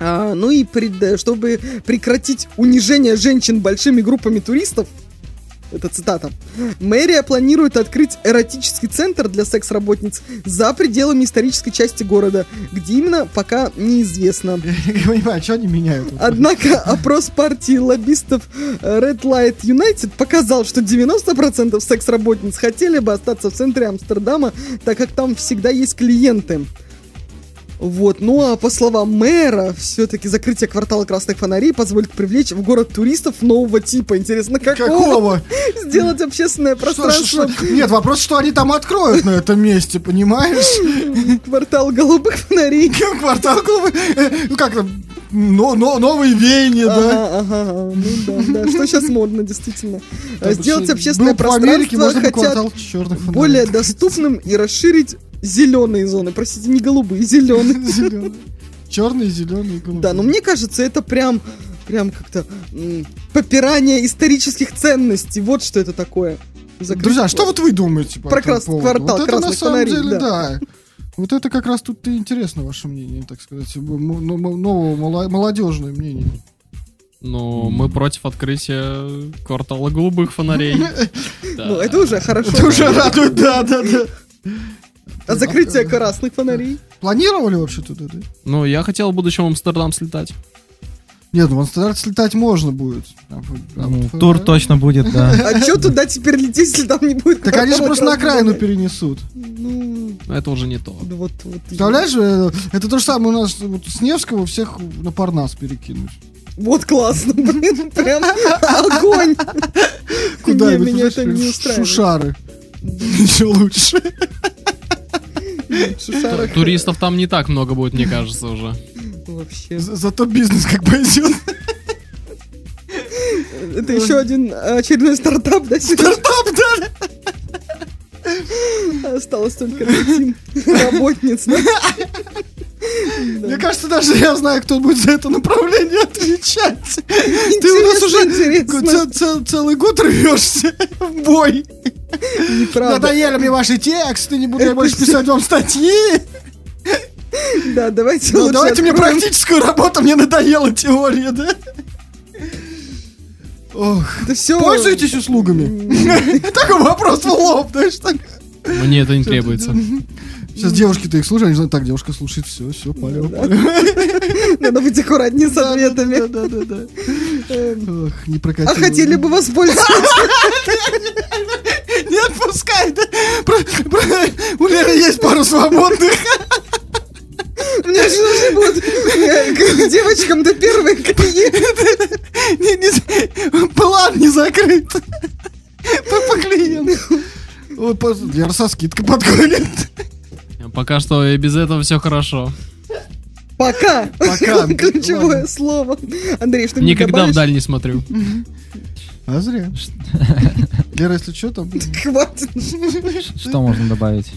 А, ну и пред- чтобы прекратить унижение женщин большими группами туристов, это цитата. Мэрия планирует открыть эротический центр для секс-работниц за пределами исторической части города, где именно пока неизвестно. Я не понимаю, что они меняют? Однако опрос партии лоббистов э, Red Light United показал, что 90% секс-работниц хотели бы остаться в центре Амстердама, так как там всегда есть клиенты. Вот, ну а по словам мэра, все-таки закрытие квартала красных фонарей позволит привлечь в город туристов нового типа. Интересно, какого? Какого? Сделать общественное Что- пространство. что- Нет, вопрос, что они там откроют на этом месте, понимаешь? Квартал голубых фонарей. Квартал клубы, э, ну как там, но- но- новые веяния, да. Ага, ага, ага. ну да, да, что сейчас модно, действительно. Сделать общественное пространство хотят более доступным и расширить зеленые зоны. Простите, не голубые, зеленые. Черные, зеленые, голубые. Да, но мне кажется, это прям, прям как-то попирание исторических ценностей. Вот что это такое. Закрыть- Друзья, что вот вы думаете по Про этому крас- поводу? квартал Вот это на красных самом фонарей, деле, да. да. Вот это как раз тут и интересно ваше мнение, так сказать, нового молодежное мнение. Но мы против открытия квартала голубых фонарей. Ну, это уже хорошо. Это уже радует, да, да, да. А закрытие красных фонарей? Планировали вообще туда, да? Ну, я хотел в будущем в Амстердам слетать. Нет, ну в Амстердам слетать можно будет. А, а Ну, тур точно будет, да. А что туда теперь лететь, если там не будет Так они же просто на окраину перенесут. Ну, Это уже не то. вот, вот. Представляешь, э, это то же самое у нас вот с Невского всех на Парнас перекинуть. Вот классно, блин, прям огонь. Куда? Ну, меня это не устраивает. Шушары. Еще лучше. Туристов там не так много будет, мне кажется, уже. вообще. За- Зато бизнес как пойдет. Это еще один очередной стартап, да? Стартап, да. Осталось только найти работниц? Мне кажется, даже я знаю, кто будет за это направление отвечать. Ты у нас уже целый год рвешься в бой. Надоели мне ваши тексты, не буду я больше писать вам статьи. Да, давайте Ну, лучше давайте мне откроем. практическую работу, мне надоела теория, да? Ох, Это все... пользуетесь услугами? Такой вопрос в лоб, знаешь, так. Мне это не требуется. Сейчас девушки-то их слушают, они знают, так, девушка слушает, все, все, полё. Надо быть аккуратнее с ответами. Да, да, да. Эм, Ох, не прокатило. А хотели бы воспользоваться? Не отпускай, У Леры есть пару свободных. Мне же нужны будут э, к девочкам до первой клиенты. Не- не- План не закрыт. По клиенту. Лера со скидкой подходит. Пока что и без этого все хорошо. Пока. Пока. Ключевое Ладно. слово. Андрей, что-нибудь Никогда добавишь? вдаль не смотрю. А зря. Лера, если что, там... Хватит. Что можно добавить?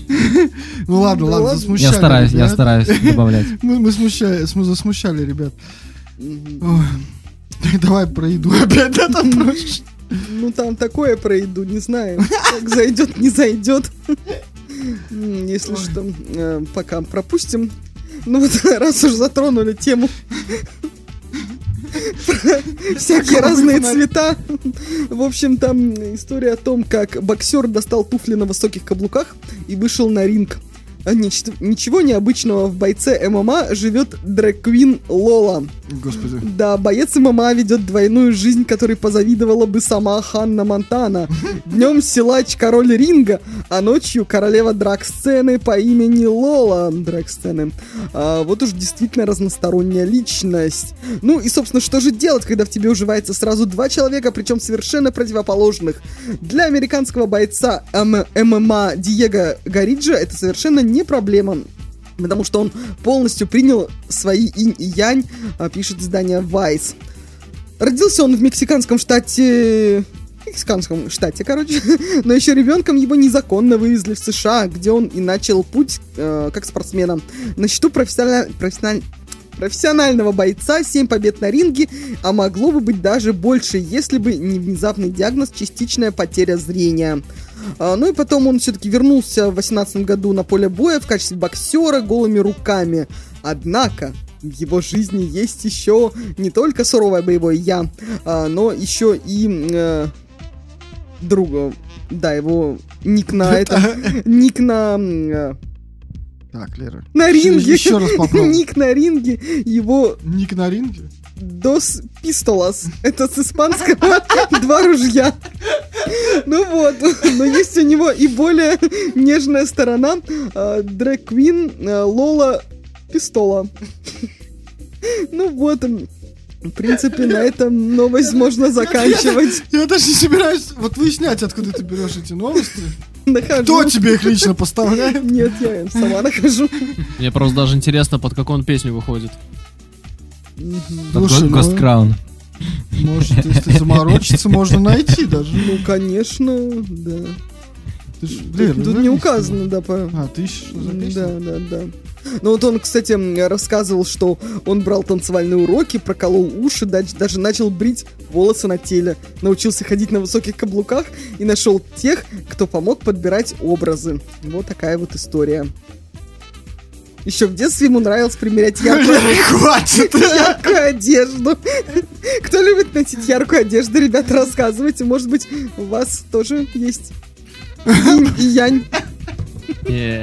Ну ладно, ладно, засмущали. Я стараюсь, я стараюсь добавлять. Мы, мы смущали, мы засмущали, ребят. Давай про еду опять, да, там. Ну там такое про еду, не знаю. Как зайдет, не зайдет. Если что, э, пока пропустим. Ну вот раз уж затронули тему всякие разные цвета. В общем, там история о том, как боксер достал туфли на высоких каблуках и вышел на ринг. А нич- Ничего необычного в бойце ММА живет дрэг-квин Лола. Господи. Да, боец ММА ведет двойную жизнь, которой позавидовала бы сама Ханна Монтана. Днем силач король ринга, а ночью королева драг-сцены по имени Лола драг-сцены. А, вот уж действительно разносторонняя личность. Ну и, собственно, что же делать, когда в тебе уживается сразу два человека, причем совершенно противоположных? Для американского бойца ММА Диего Гориджа это совершенно не проблема. Потому что он полностью принял свои инь и янь, а, пишет издание Vice. Родился он в мексиканском штате... мексиканском штате, короче. Но еще ребенком его незаконно вывезли в США, где он и начал путь э, как спортсмена. На счету профессиональ- профессиональ- профессионального бойца 7 побед на ринге, а могло бы быть даже больше, если бы не внезапный диагноз частичная потеря зрения. А, ну и потом он все-таки вернулся в 18 году на поле боя в качестве боксера голыми руками. Однако в его жизни есть еще не только суровое боевое я, а, но еще и э, друга. Да, его ник на это, ник на э, Так, Лера. на ринге. Еще раз попробуй. Ник на ринге его Ник на ринге? Dos Pistolas. Это с испанского два ружья. Ну вот, но есть у него и более нежная сторона. Дрэк Квин Лола Пистола. Ну вот, в принципе, на этом новость можно заканчивать. Я даже не собираюсь вот выяснять, откуда ты берешь эти новости. Нахожу. Кто тебе их лично поставляет? Нет, я им сама нахожу. Мне просто даже интересно, под какую он песню выходит. Слушай, Гост ну, может, если заморочиться, можно найти даже. Ну, конечно, да. Ты ж- Тут, Лера, тут не вернись. указано, да, по... А, ты ищешь? Да, да, да. Ну вот он, кстати, рассказывал, что он брал танцевальные уроки, проколол уши, даже начал брить волосы на теле, научился ходить на высоких каблуках и нашел тех, кто помог подбирать образы. Вот такая вот история. Еще в детстве ему нравилось примерять яркую, Хватит! яркую одежду. Кто любит носить яркую одежду, ребята, рассказывайте. Может быть, у вас тоже есть инь и янь.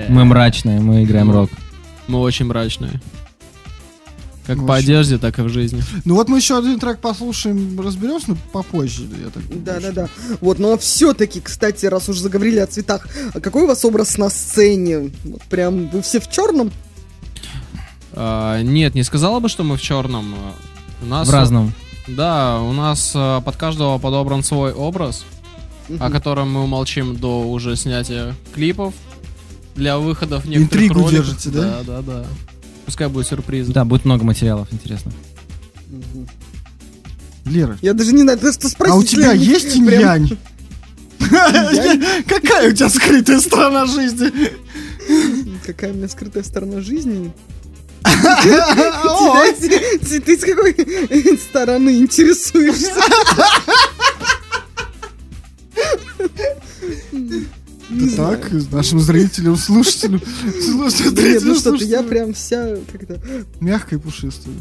Мы мрачные, мы играем рок. Мы очень мрачные. Как Ну, по очень. одежде, так и в жизни. Ну вот мы еще один трек послушаем, разберемся, но попозже, я так думаю, Да, да, да. Вот, ну а все-таки, кстати, раз уж заговорили о цветах, а какой у вас образ на сцене? Вот прям вы все в черном? А, нет, не сказала бы, что мы в черном. У нас В разном. Да, у нас а, под каждого подобран свой образ, о котором мы умолчим до уже снятия клипов для выходов некоторых Интригу роликов. держите, да? Да, да, да. Пускай будет сюрприз. Да, будет много материалов, интересно. Мгм. Лера, Я даже не знаю, даже что спросить. а у тебя есть Прям- инь-янь? Какая у тебя скрытая сторона жизни? Какая у меня скрытая сторона жизни? Ты, с какой стороны интересуешься? Не Да знаю. так, нашим зрителям, слушателям, слушателям, Да нет, ну что ты, я слушателям. прям вся как-то Мягкая и пушистая.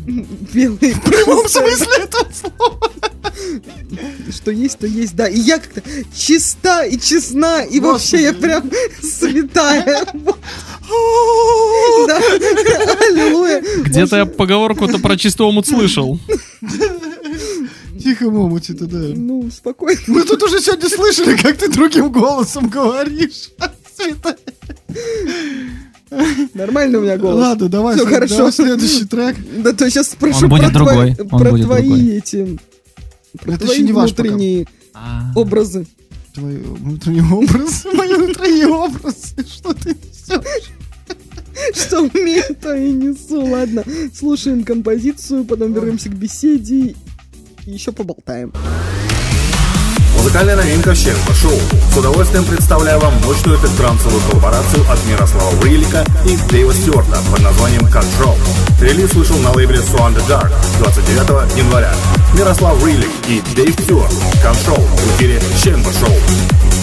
белая. В прямом смысле этого слова. Что есть, то есть, да. И я как-то чиста и честна, и вообще я прям святая. Да. Аллилуйя. Где-то я поговорку-то про чистый омут слышал. Тихо, Момути, ты да. Ну, спокойно. Мы тут уже сегодня слышали, как ты другим голосом говоришь. Нормально у меня голос. Ладно, давай, след- хорошо. давай следующий трек. Да то сейчас спрошу Он будет про, другой, твои- он про будет твои другой. эти про Это твои еще не внутренние образы. Твои внутренние образы, мои внутренние образы. Что ты несешь? Что умею, то и несу. Ладно, слушаем композицию, потом вернемся к беседе и еще поболтаем. Музыкальная новинка Щенко Шоу. С удовольствием представляю вам мощную трансовую коллаборацию от Мирослава Брилика и Дэйва Стюарта под названием Control. Релиз вышел на лейбле Swan the Dark 29 января. Мирослав Брилик и Дэйв Стюарт. Control в эфире Щенко Шоу.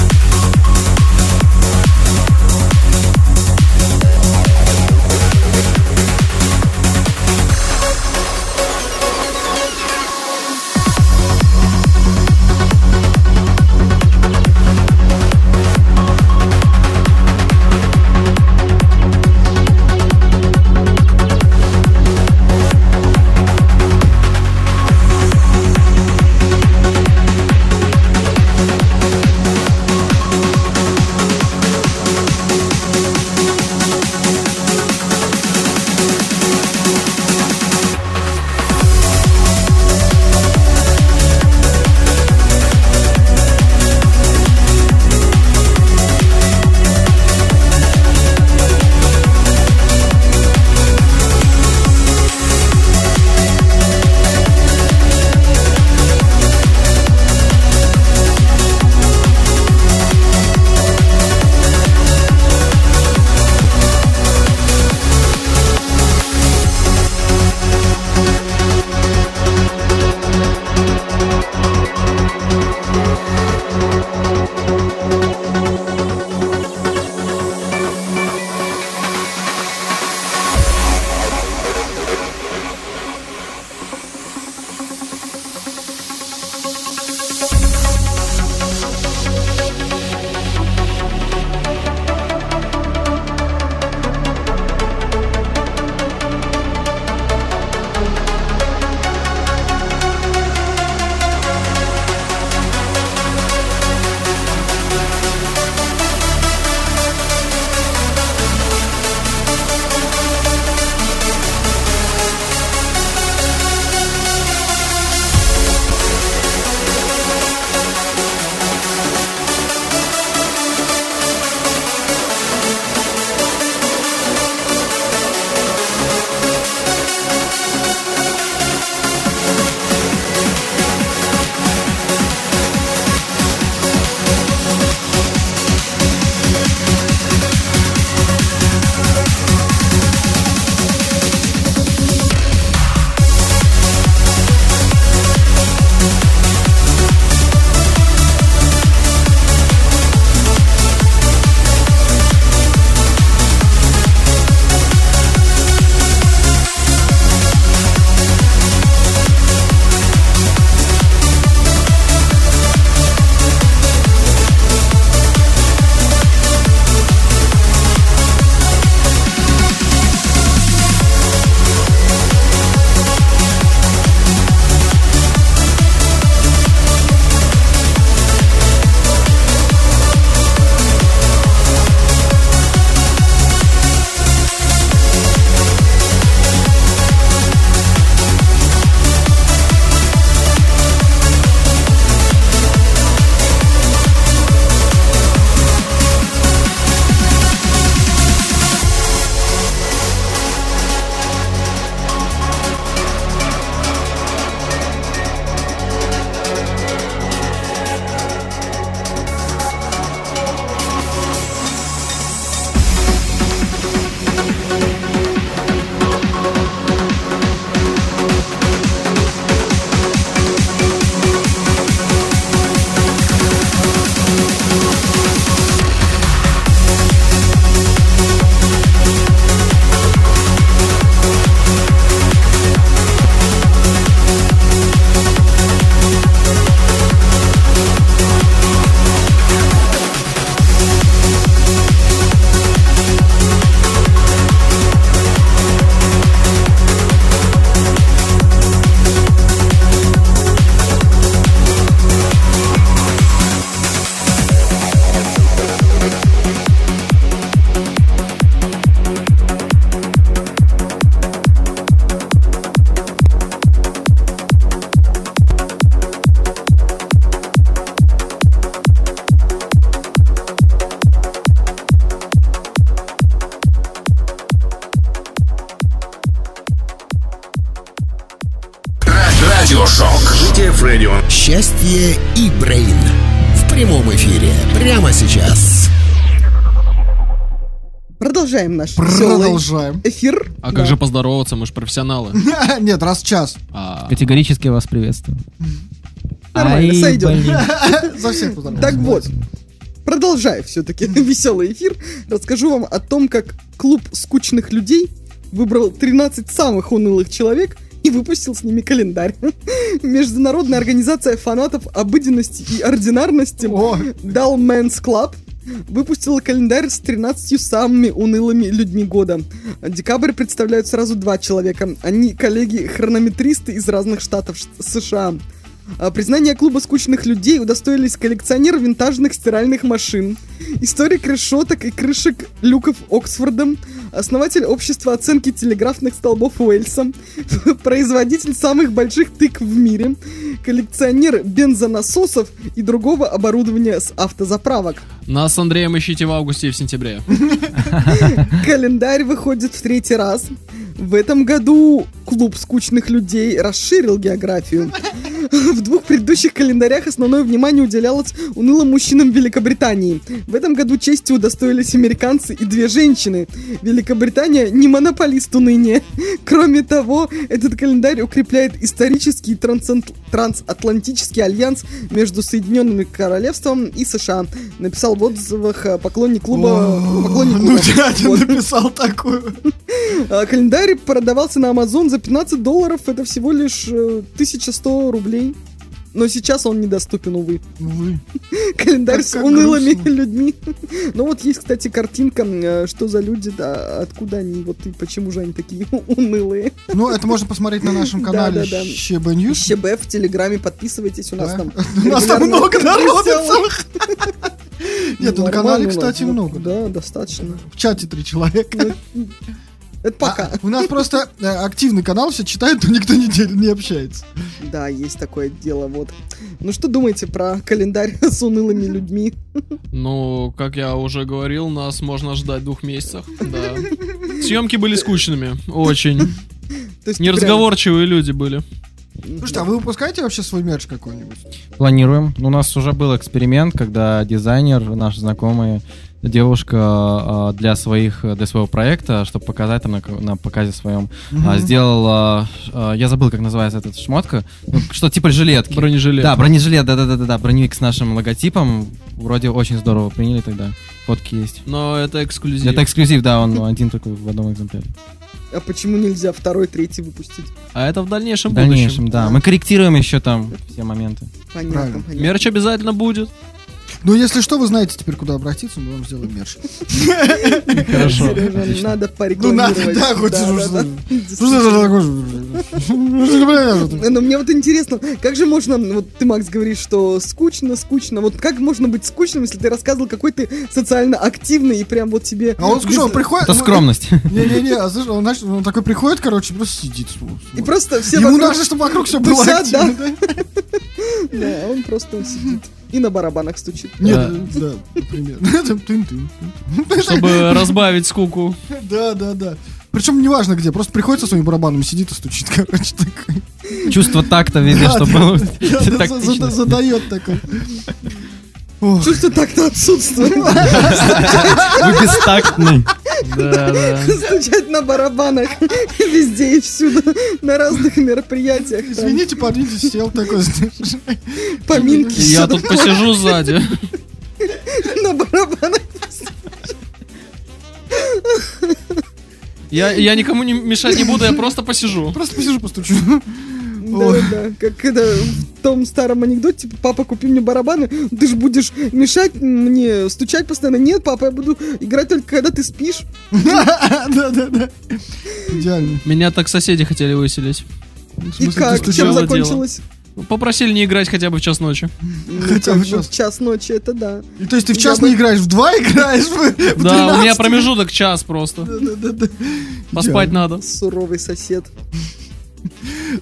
Продолжаем наш Продолжаем. эфир. А Да. как же поздороваться, мы же профессионалы. Нет, раз в час. А, Категорически вас приветствую. Нормально, Ай, сойдет. За всех поздоровался. Так вот, продолжая все-таки веселый эфир, расскажу вам о том, как клуб скучных людей выбрал 13 самых унылых человек и выпустил с ними календарь. Международная организация фанатов обыденности и ординарности О, Dull Man's Club выпустила календарь с 13 самыми унылыми людьми года. Декабрь представляют сразу два человека. Они коллеги-хронометристы из разных штатов США. А, Признание клуба скучных людей удостоились коллекционер винтажных стиральных машин, историк решеток и крышек люков Оксфордом, основатель общества оценки телеграфных столбов Уэльса, производитель самых больших тыкв в мире, коллекционер бензонасосов и другого оборудования с автозаправок. Нас с Андреем ищите в августе и в сентябре. Календарь выходит в третий раз. В этом году клуб скучных людей расширил географию. В двух предыдущих календарях основное внимание уделялось унылым мужчинам Великобритании. В этом году чести удостоились американцы и две женщины. Великобритания не монополист уныния. Кроме того, этот календарь укрепляет исторический трансатлантический альянс между Соединенным Королевством и США. Написал в отзывах э, поклонник клуба... поклонник Ну, клуба. дядя Вот. написал такую. А, Календарь продавался на Amazon за 15 долларов. Это всего лишь э, 1100 рублей. Но сейчас он недоступен, увы. Увы. Календарь Как- с как унылыми грустно. людьми. Ну вот есть, кстати, картинка, э, что за люди, да, откуда они, вот и почему же они такие унылые. Ну, это можно посмотреть на нашем канале Да-да-да. ЩБ News. ЩБ в Телеграме, подписывайтесь, у нас Да. там У нас там много народу. Нет, ну на канале, Нормально у нас, кстати, вот, много. Да, достаточно. В чате три человека. Это пока. А, у нас просто э, активный канал, все читают, но никто не, не общается. Да, есть такое дело, вот. Ну что думаете про календарь с унылыми людьми? Ну, как я уже говорил, нас можно ждать в двух месяцах. Да. Съемки были скучными. Очень. То есть Неразговорчивые люди были. Слушайте, а вы выпускаете вообще свой мерч какой-нибудь? Планируем. У нас уже был эксперимент, когда дизайнер, наш знакомый, девушка а, для своих для своего проекта, чтобы показать там на, на показе своем, а, сделала, а, я забыл, как называется эта шмотка, ну, что типа жилетки. Бронежилет. Да, бронежилет, да, да, да, да, да, броневик с нашим логотипом. Вроде очень здорово приняли тогда. Фотки есть. Но это эксклюзив. Это эксклюзив, да, он один только в одном экземпляре. А почему нельзя второй, третий выпустить? А это в дальнейшем В дальнейшем, будущем. да. Мы корректируем еще там все моменты. Понятно, Правильно. понятно. Мерч обязательно будет. Ну, если что, вы знаете теперь, куда обратиться, мы вам сделаем мерч. Хорошо. Отлично. надо Ну, порекламировать. надо, да, хоть? Но мне вот интересно, как же можно, вот ты, Макс, говоришь, что скучно, скучно. Вот как можно быть скучным, если ты рассказывал, какой ты социально активный и прям вот тебе... А он, слушай, он приходит... Это скромность. Не-не-не, а слушай, он, знаешь, он такой приходит, короче, просто сидит. И просто все Ему вокруг нужно, чтобы вокруг все было тусят, активно, да? Да, он просто сидит и на барабанах стучит. Нет, Да. например. Чтобы разбавить скуку. Да, да, да. Причем неважно где, просто приходит со своими барабанами, сидит и стучит, короче, такой. Чувство такта Да, чтобы Задает такой. Ох, Чувство так-то отсутствует. Вы бестактный. Стучать на барабанах везде и всюду, на разных мероприятиях. Извините, подвиньтесь, сел такой. Поминки. Я тут посижу сзади. на барабанах. Я, я никому не мешать не буду, я просто посижу. Просто посижу, постучу. Да, да, как это в том старом анекдоте, типа, папа, купи мне барабаны, ты же будешь мешать мне стучать постоянно. Нет, папа, я буду играть только когда ты спишь. Да, да, да. Идеально. Меня так соседи хотели выселить. И как? Чем закончилось? Попросили не играть хотя бы в час ночи. Ну, Хотя бы бы час. в час ночи, это да. И То есть ты в Я час бы- не играешь, в два играешь? в- в Да, у меня 12? промежуток час просто. Да, да, да. Поспать надо. Суровый сосед.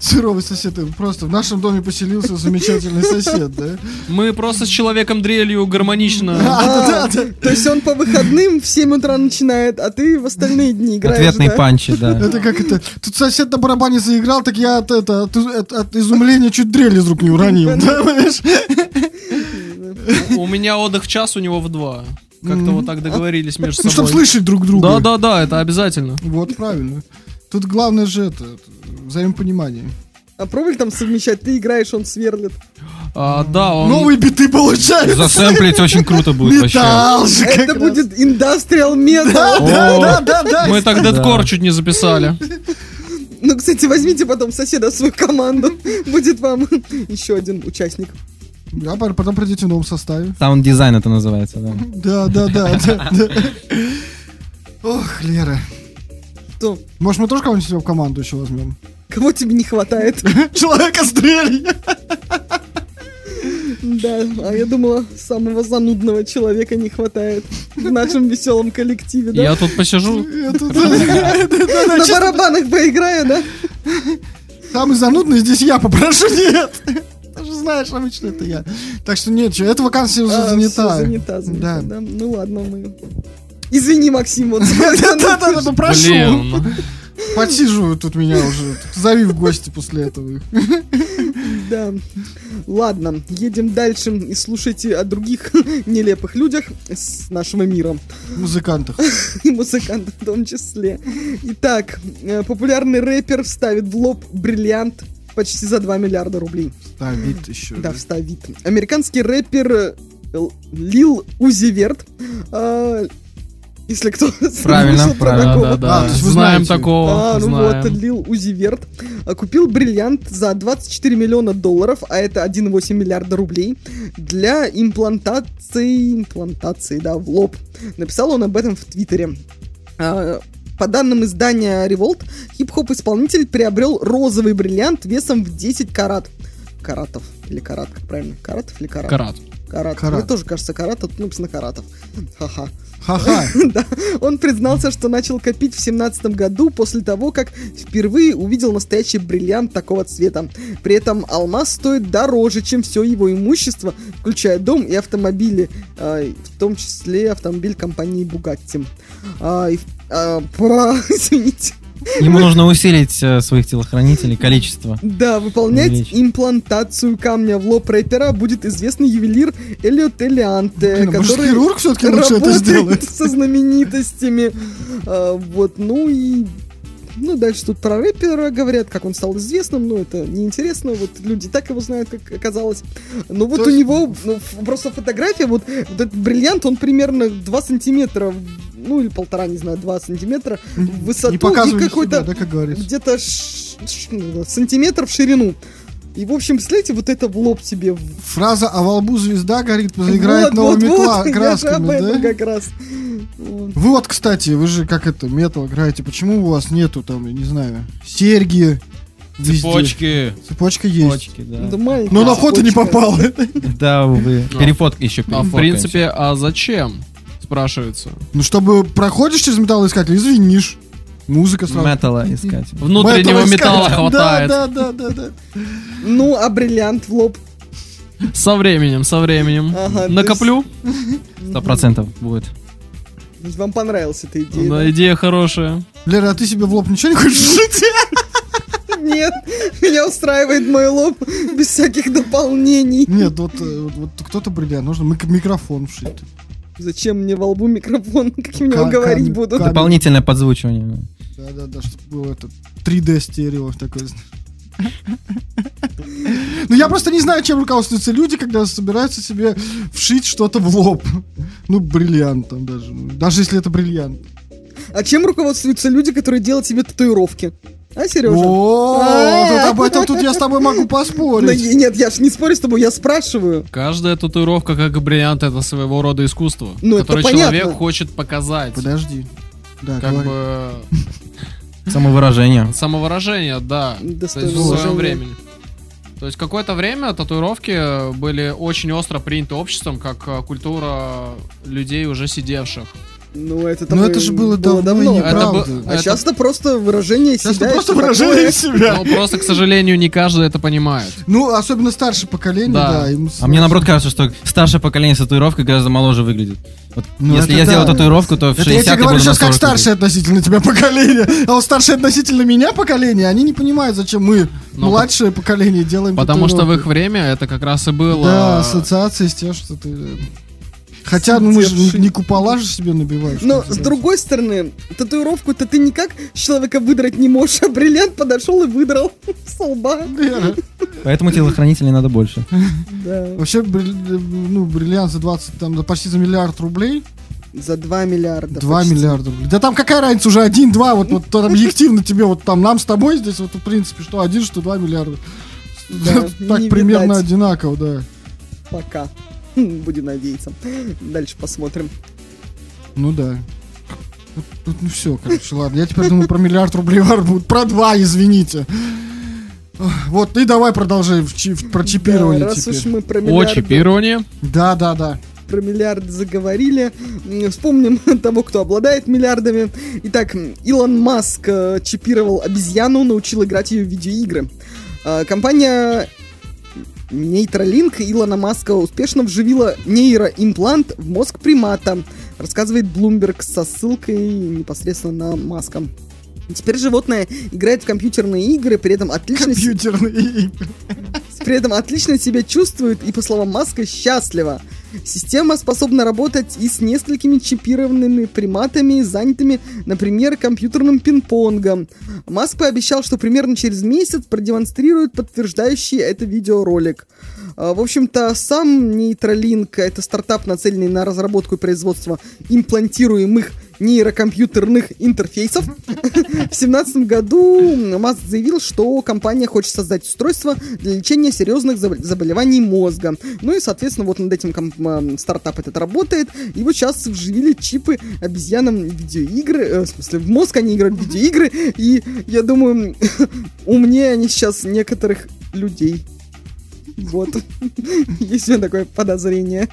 Суровый сосед. Просто в нашем доме поселился замечательный сосед, да? Мы просто с человеком дрелью гармонично. А, То есть он по выходным в 7 утра начинает, а ты в остальные дни играешь, Ответные да? панчи, да. Это как это... Тут сосед на барабане заиграл, так я от, это, от, от- от изумления чуть дрель из рук не уронил. У меня отдых в час, у него в два. Как-то вот так договорились между Ну, чтобы собой. слышать друг друга. Да, да, да, это обязательно. Вот, правильно. Тут главное же это, это, взаимопонимание. А пробовали там совмещать? Ты играешь, он сверлит. А, да, он... Новые биты получаются. Засэмплить очень круто будет вообще. Металл же как Это раз. будет industrial metal. Да, да, да, да. Мы так deathcore чуть не записали. Ну, кстати, возьмите потом соседа в свою команду. Будет вам еще один участник. Да, пар- потом придете в новом составе. Саунд-дизайн это называется, да. Да, да, да, да, да. Ох, Лера. Что? Может, мы тоже кого-нибудь себе в команду еще возьмем? Кого тебе не хватает? Человека с дрелью. Да, а я думала, самого занудного человека не хватает в нашем веселом коллективе, да? Я тут посижу. Я тут- Да-да-да, На барабанах поиграю, да? Самый занудный здесь я попрошу, нет. Ты же знаешь, обычно это я. Так что нет, эта вакансия уже А, занята. занята, занята, да. Ну ладно, мы... Извини, Максим, вот Да-да-да, да, прошу. Блин. Подсиживают тут меня уже. Зови в гости после этого. Да. Ладно, едем дальше и слушайте о других нелепых людях с нашего мира. Музыкантах. И музыкантов в том числе. Итак, э, популярный рэпер ставит в лоб бриллиант почти за 2 миллиарда рублей. Ставит еще. Да, вставит. Американский рэпер э, Лил Узи Верт. а, Если кто Правильно, слышал про правильно, такого. Да, да, А, то да. есть вы Знаем такого. А, ну знаем. вот, Лил Узи Верт а, купил бриллиант за 24 миллиона долларов, а это 1,8 миллиарда рублей, для имплантации, имплантации, да, в лоб. Написал он об этом в Твиттере. А, По данным издания Revolt, хип-хоп-исполнитель приобрел розовый бриллиант весом в 10 карат. Каратов. Или карат, как правильно? Каратов или карат? Карат. Карат. Карат. Мне тоже кажется карат, а тут написано каратов. Ха-ха. Ха-ха. Да, он признался, что начал копить в семнадцатом году после того, как впервые увидел настоящий бриллиант такого цвета. При этом алмаз стоит дороже, чем все его имущество, включая дом и автомобили, и в том числе автомобиль компании Bugatti. А, и а, про- извините. Ему нужно усилить э, своих телохранителей, количество. Да, выполнять Увеличить. имплантацию камня в лоб рэпера будет известный ювелир Элиот Элианте, Блин, а который хирург все-таки лучше это работает сделает? со знаменитостями. А, вот, ну и... Ну, дальше тут про рэпера говорят, как он стал известным, ну, это неинтересно, вот люди так его знают, как оказалось. Но вот То у есть- него, ну, просто фотография, вот, вот этот бриллиант, он примерно 2 сантиметра, ну, или полтора, не знаю, 2 сантиметра в высоту Не и какой-то да, как где-то ш- ш- ну, сантиметр в ширину. И, в общем, представляете, вот это в лоб тебе. Фраза «А во лбу звезда горит» заиграет Вот, новыми вот, вот, красками, да? как раз. Вот. Вы вот, кстати, вы же как это, метал играете, почему у вас нету там, я не знаю, серьги? везде? Цепочки. Цепочка есть. Почки, Да да. Но на фото не попало. Да, увы. А. Перефотка еще в принципе, а зачем? Спрашивается. Ну, чтобы проходишь через металлоискатель, извинишь. Музыка сразу. Металла искать. Внутреннего металла хватает. Да, да, да, да, да. Ну, а бриллиант в лоб. Со временем, со временем. Ага, Накоплю. Сто процентов будет. Вам понравилась эта идея? Да, идея хорошая. Лера, а ты себе в лоб ничего не хочешь жить? Нет, меня устраивает мой лоб без всяких дополнений. Нет, вот, э, вот, вот кто-то бриллиант, нужно мик- микрофон вшить. Зачем мне во лбу микрофон? Как я камень- буду? Дополнительное подзвучивание. Да-да-да, чтобы было это 3D стерео такое. Ну, я просто не знаю, чем руководствуются люди, когда собираются себе вшить что-то в лоб. Ну, бриллиант там даже. Даже если это бриллиант. А чем руководствуются люди, которые делают себе татуировки? А, Сережа? О, А. тут об этом тут я с тобой могу Ну, поспорить. е- нет, я ж не спорю с тобой, я спрашиваю. Каждая татуировка, как и бриллиант, это своего рода искусство, Ну, которое человек хочет показать. Подожди. Да, Как бы Самовыражение. самовыражение, да. То есть в своем времени. То есть какое-то время татуировки были очень остро приняты обществом как э, культура людей уже сидевших. Ну, это, там Ну, это же было давно и Это неправда. бы- А это- сейчас это просто выражение Сейчас себя. это просто выражение такое. себя. Ну, просто, к сожалению, не каждый это понимает. Ну, особенно старшее поколение, Да. да. им А мне наоборот кажется, что старшее поколение с татуировкой гораздо моложе выглядит. Вот Ну, если это я да. сделаю татуировку, то в Это 60 я тебе говорю сейчас как 40 старшее относительно тебя поколение. А вот старшее относительно меня поколение, они не понимают, зачем мы, Ну, младшее поколение, делаем Потому что в их татуировки. время это как раз и было... Да, ассоциация с тем, что ты... Хотя, ну мы же не, купола же себе набиваешь. Но с другой стороны, татуировку-то ты никак с человека выдрать не можешь, а бриллиант подошел и выдрал с лба. Поэтому телохранителей надо больше. Вообще, ну, бриллиант за 20, там, да, почти за миллиард рублей. За 2 миллиарда. 2 почти. миллиарда рублей. Да там какая разница, уже один-два, вот, вот то объективно тебе, вот там нам с тобой здесь, вот в принципе, что один, что 2 миллиарда. Да, так примерно видать. одинаково, да. Пока. Будем надеяться. Дальше посмотрим. Ну да. Ну все, короче, ладно. Я теперь думаю про миллиард рублей будут. Про два, извините. Вот, и давай продолжай в чи- в- про чипирование Да, раз теперь. уж мы про О, миллиарды, чипирование. Да, да, да. про миллиарды заговорили, м, вспомним того, кто обладает миллиардами. Итак, Илон Маск э, чипировал обезьяну, научил играть ее в видеоигры. А, Компания Нейтролинк Илона Маска успешно вживила нейроимплант в мозг примата, рассказывает Bloomberg со ссылкой непосредственно на Маска. Теперь животное играет в компьютерные игры, при этом отлично, Компьютерные игры. при этом отлично себя чувствует и, по словам Маска, счастлива. Система способна работать и с несколькими чипированными приматами, занятыми, например, компьютерным пинг-понгом. Маск пообещал, что примерно через месяц продемонстрирует подтверждающий это видеоролик. А, В общем-то, сам Нейтролинк — это стартап, нацеленный на разработку и производство имплантируемых нейрокомпьютерных интерфейсов. В 2017 году Маск заявил, что компания хочет создать устройство для лечения серьезных заб- заболеваний мозга. Ну и, соответственно, вот над этим стартап этот работает. И вот сейчас вживили чипы обезьянам видеоигры. э, в смысле, в мозг они играют в видеоигры. И я думаю, умнее они сейчас некоторых людей. Вот. Есть у меня такое подозрение.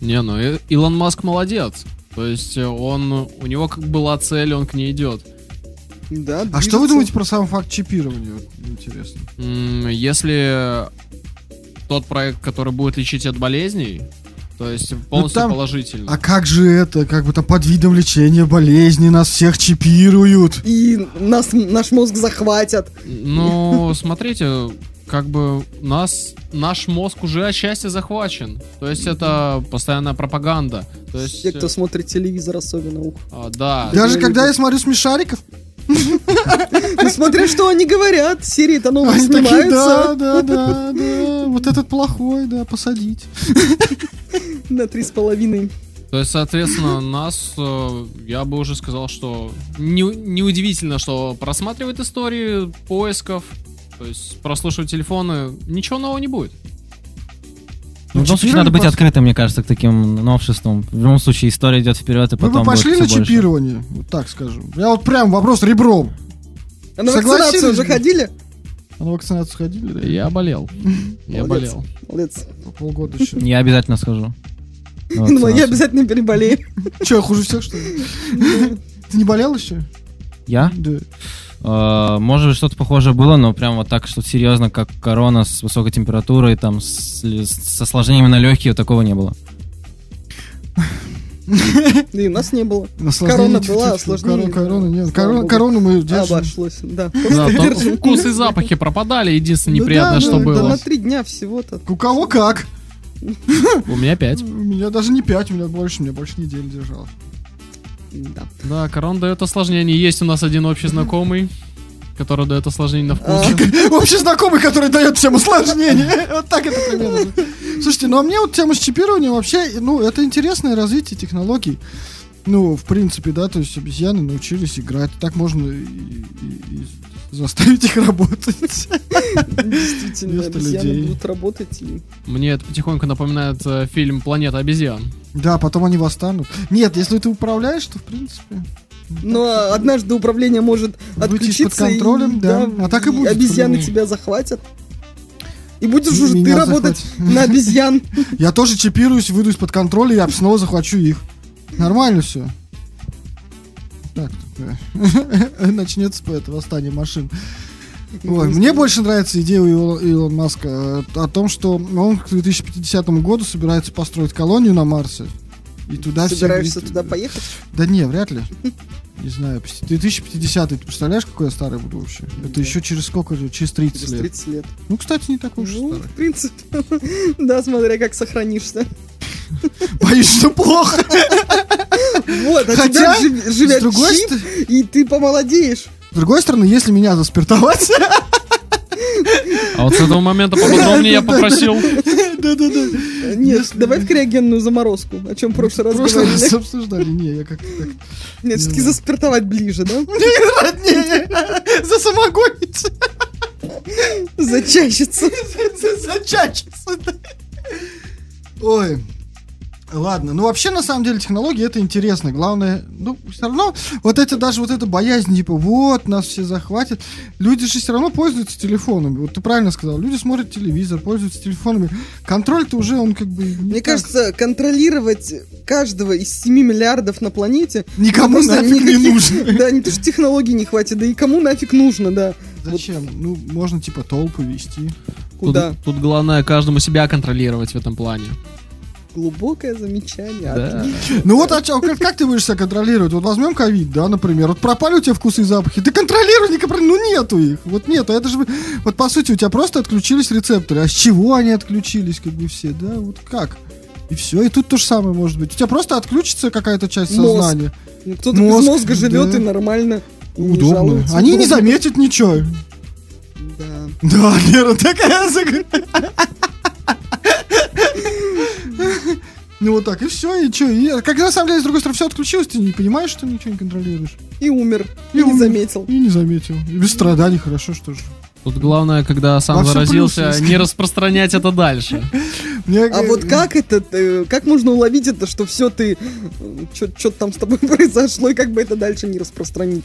Не, ну и- Илон Маск молодец. То есть э, он, у него как была цель, он к ней идет. Да, А что вы думаете про сам факт чипирования? Интересно. Если тот проект, который будет лечить от болезней, то есть полностью там- положительно. А как же это? Как бы там под видом лечения болезни нас всех чипируют. И нас, наш мозг захватят. Ну, смотрите, как бы нас, наш мозг уже отчасти захвачен. То есть это постоянная пропаганда. То есть, Те, кто э, смотрит телевизор, особенно. Ух. а, да. Даже я когда люблю. я смотрю смешариков, Ну, смотря что они говорят, серии-то новые такие, да, снимаются да, да, да, вот этот плохой, да, посадить. на три с половиной. То есть, соответственно, нас, э, я бы уже сказал, что не, неудивительно, что просматривает истории поисков, то есть прослушивать телефоны, ничего нового не будет. Ну, в любом случае, надо быть открытым, мне кажется, к таким новшествам. В любом случае, история идет вперед, и Вы потом бы пошли будет на всё больше. чипирование, вот так скажем. Я вот прям вопрос ребром. А на вакцинацию уже ходили? А на вакцинацию ходили, да? Я болел. Я болел. Молодец. Полгода еще. Я обязательно схожу. Ну, я обязательно переболею. Че, я хуже всех, что ли? Ты не болел еще? Я? Да. Э, Может быть, что-то похожее было, но прям вот так, что серьезно, как корона с высокой температурой, там, с, с осложнениями на легкие, такого не было. И у нас не было. Корона была, осложнение. Корона, корона нет. Корону мы держим. Обошлось, да. Да, вкус и запахи пропадали, единственное Ну неприятное, да, что ну, Да было. на три дня всего-то. У кого как? У меня пять. У меня даже не пять, у меня больше, у меня больше недели держал. Да. Да, корона дает осложнение. Есть у нас один общий знакомый, который дает осложнение на А, вкус. Общий знакомый, который дает всем усложнения. Вот так это примерно. Слушайте, ну а мне вот тема с чипированием вообще, ну, это интересное развитие технологий. Ну, в принципе, да, то есть обезьяны научились играть. Так можно и, и- и заставить их работать. Действительно, Вместо обезьяны людей. будут работать и... Мне это потихоньку напоминает э, фильм «Планета обезьян». Да, потом они восстанут. Нет, если ты управляешь, то в принципе. Но однажды управление может Выйти отключиться из-под контролем, и, да. А так и будет, обезьяны тебя захватят. И будешь И уже ты работать на обезьян. Я тоже чипируюсь, выйду из-под контроля, я снова захвачу их. Нормально все. Так, начнется по это восстание машин. Ой, мне больше нравится идея у Ило- Илона Маска э, о том, что он к 2050 году собирается построить колонию на Марсе. И туда все Собираешься говорит- туда поехать? Да не, вряд ли. Не знаю, 2050 ты представляешь, какой я старый буду вообще? Это еще через сколько же? Через 30 Через лет. 30 лет. Ну, кстати, не такой уж и Ну, старый. в принципе, да, смотря как сохранишься. Боюсь, что плохо. Вот, а Хотя, тебя жив- с живет другой чип, ст- и ты помолодеешь. С другой стороны, если меня заспиртовать... А вот с этого момента поподробнее я попросил. Да-да-да. Нет, давай в криогенную заморозку, о чем в прошлый раз В прошлый раз говорили. обсуждали. Не, я как-то так... Нет, все-таки заспиртовать ближе, да? Не, за самогонить. Зачащится. Зачачиться. Ой. Ладно, ну вообще на самом деле технологии это интересно. Главное, ну все равно вот это даже вот эта боязнь типа вот нас все захватят. Люди же все равно пользуются телефонами. Вот ты правильно сказал. Люди смотрят телевизор, пользуются телефонами. Контроль-то уже он как бы. не Мне так- кажется, контролировать каждого из 7 миллиардов на планете никому нафиг не никаких- нужно. Да, не то, что технологий не хватит, да и кому нафиг нужно, да. Зачем? Ну можно типа толпы вести. Куда? Тут, тут главное каждому себя контролировать в этом плане. Глубокое замечание. Да. Ну вот, а чё, как, как ты будешь себя контролировать? Вот возьмем ковид, да, например. Вот пропали у тебя вкусы и запахи. Ты контролируй, не контролируй. Ну нету их. Вот нету. Это же, вот по сути, у тебя просто отключились рецепторы. А с чего они отключились, как бы все, да? Вот как? И все, и тут то же самое может быть. У тебя просто отключится какая-то часть Мозг. сознания. Ну, Кто-то Мозг, без мозга живет да. и нормально. и не Удобно. жалуется. Они не заметят ничего. Да. Да, Лера, такая Ну вот так, и все, и что? И, как на самом деле, с другой стороны, все отключилось, ты не понимаешь, что ничего не контролируешь. И умер. И И, не умер. заметил. И не заметил. И без страданий, хорошо, что же. Тут главное, когда сам Во заразился, плюс не распространять это дальше. А э, вот как это, э, как можно уловить это, что все ты, что-то там с тобой произошло, и как бы это дальше не распространить?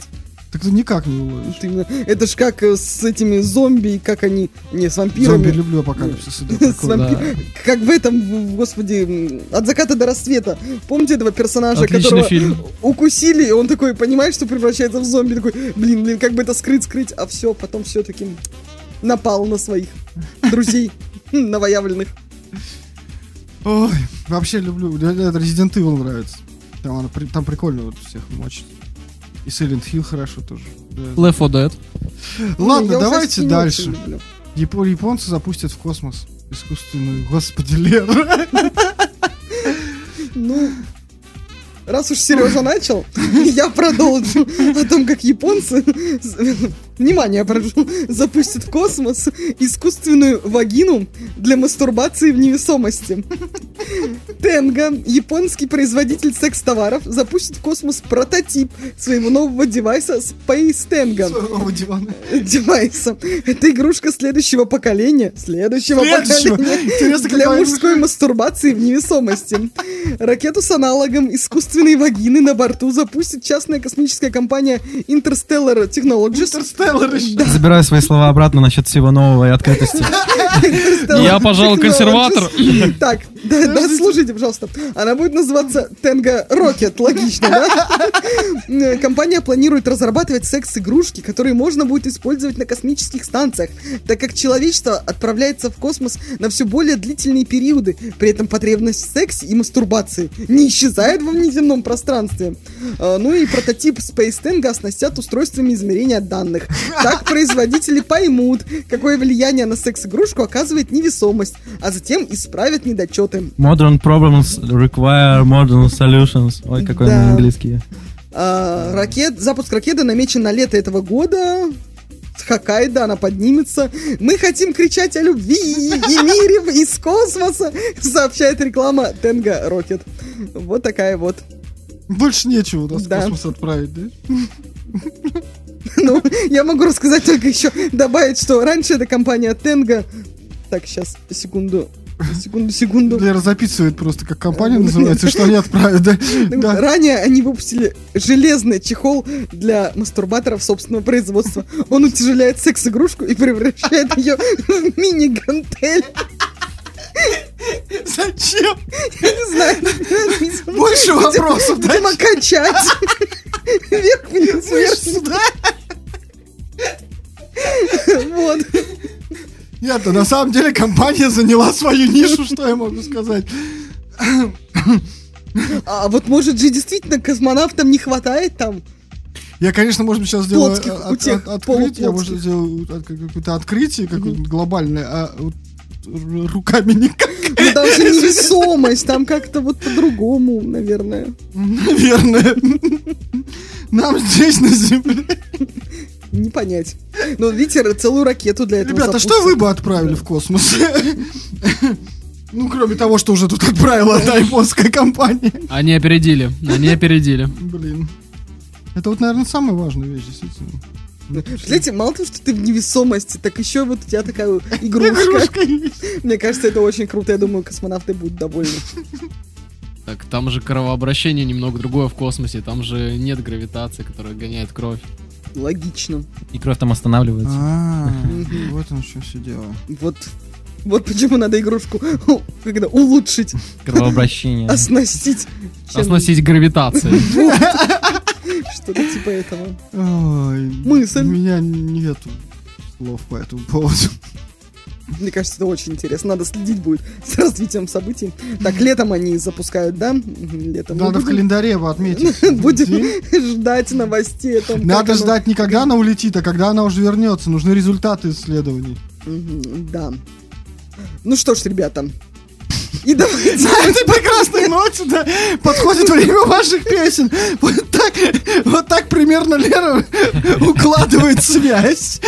Так ты никак не уловишь. Именно. Это ж как э, с этими зомби, как они, не, с Зомби вампирами. люблю апокалипсис. Как в этом, господи, от заката до рассвета. Помните этого персонажа, которого укусили, и он такой понимает, что превращается в зомби, такой, блин, блин, как бы это скрыть, скрыть, а все, потом все-таки напал на своих друзей новоявленных. Ой, вообще люблю. Resident Evil нравится. Там, она там прикольно вот всех мочит. И Silent Hill хорошо тоже. Да. Left 4 Dead. Ладно, Я давайте дальше. люблю. Япо- Японцы запустят в космос искусственную... Господи, Лера. Ну, раз уж Сережа начал, я продолжу о том, как японцы, внимание, прошу, запустят в космос искусственную вагину для мастурбации в невесомости. Тенга, японский производитель секс-товаров, запустит в космос прототип своего нового девайса Space Tenga. Своего дивана. Девайса. Это игрушка следующего поколения. Следующего, Следующего? поколения. Интересно, для мужской мастурбации в невесомости. Ракету с аналогом искусственной вагины на борту запустит частная космическая компания Interstellar Technologies. Еще. Забираю свои слова обратно насчет всего нового и открытости. Я, пожалуй, консерватор. Так, слушайте, пожалуйста. Она будет называться Tenga Rocket, логично, да? Компания планирует разрабатывать секс-игрушки, которые можно будет использовать на космических станциях, так как человечество отправляется в космос на все более длительные периоды. При этом потребность в сексе и мастурбации не исчезает во внеземном пространстве. Э, Ну и прототип Space Tenga оснастят устройствами измерения данных. Так производители поймут, какое влияние на секс-игрушку оказывает невесомость, а затем исправят недочеты. Modern problems require modern solutions. Ой, какой Да. мой английский. А, ракет, запуск ракеты намечен на лето этого года. С Хоккайдо она поднимется. Мы хотим кричать о любви и мире из космоса, сообщает реклама Тенга Рокет. Вот такая вот. Больше нечего у нас в Да. космос отправить, да? Ну, я могу рассказать только еще, добавить, что раньше эта компания Тенга... Так, сейчас, секунду, секунду, секунду. Лера записывает просто, как компания называется, что они отправят, да? Ну, Да. Ранее они выпустили железный чехол для мастурбаторов собственного производства. Он утяжеляет секс-игрушку и превращает ее в мини-гантель. Зачем? Я не знаю, Больше вопросов, да? Будем окончать. Вверх-вниз, вверх Вот. Нет, на самом деле компания заняла свою нишу, что я могу сказать. А вот может же действительно космонавтам не хватает там? Я, конечно, может быть, сейчас сделаю Плотских, от- от- открытие, я, может, сделаю от- какое-то открытие какое-то глобальное, а вот руками никак, Ну там же невесомость, там как-то вот по-другому, наверное. наверное. Нам здесь на Земле. Не понять. Ну, видите, целую ракету для этого Ребята, что запустят. вы бы отправили в космос? Ну, кроме того, что уже тут отправила одна японская компания. Они опередили, они опередили. Блин. Это вот, наверное, самая важная вещь, действительно. Знаете, мало того, что ты в невесомости, так еще вот у тебя такая игрушка. Мне кажется, это очень круто. Я думаю, космонавты будут довольны. Так, там же кровообращение немного другое в космосе, там же нет гравитации, которая гоняет кровь. Логично. И кровь там останавливается. А, вот оно что все дело. Вот. Вот почему надо игрушку когда улучшить, Кровообращение. оснастить. Оснастить гравитацией. Что-то типа этого. Мысль. У меня нету слов по этому поводу. Мне кажется, это очень интересно. Надо следить будет с развитием событий. Так, летом они запускают, да? Летом. Надо в календаре его отметить. Будем ждать новостей Надо ждать не когда она улетит, а когда она уже вернется. Нужны результаты исследований. Да. Ну что ж, ребята. И давайте... На этой прекрасной ноте, да, подходит время ваших песен. Вот так, вот так примерно Лера укладывает связь.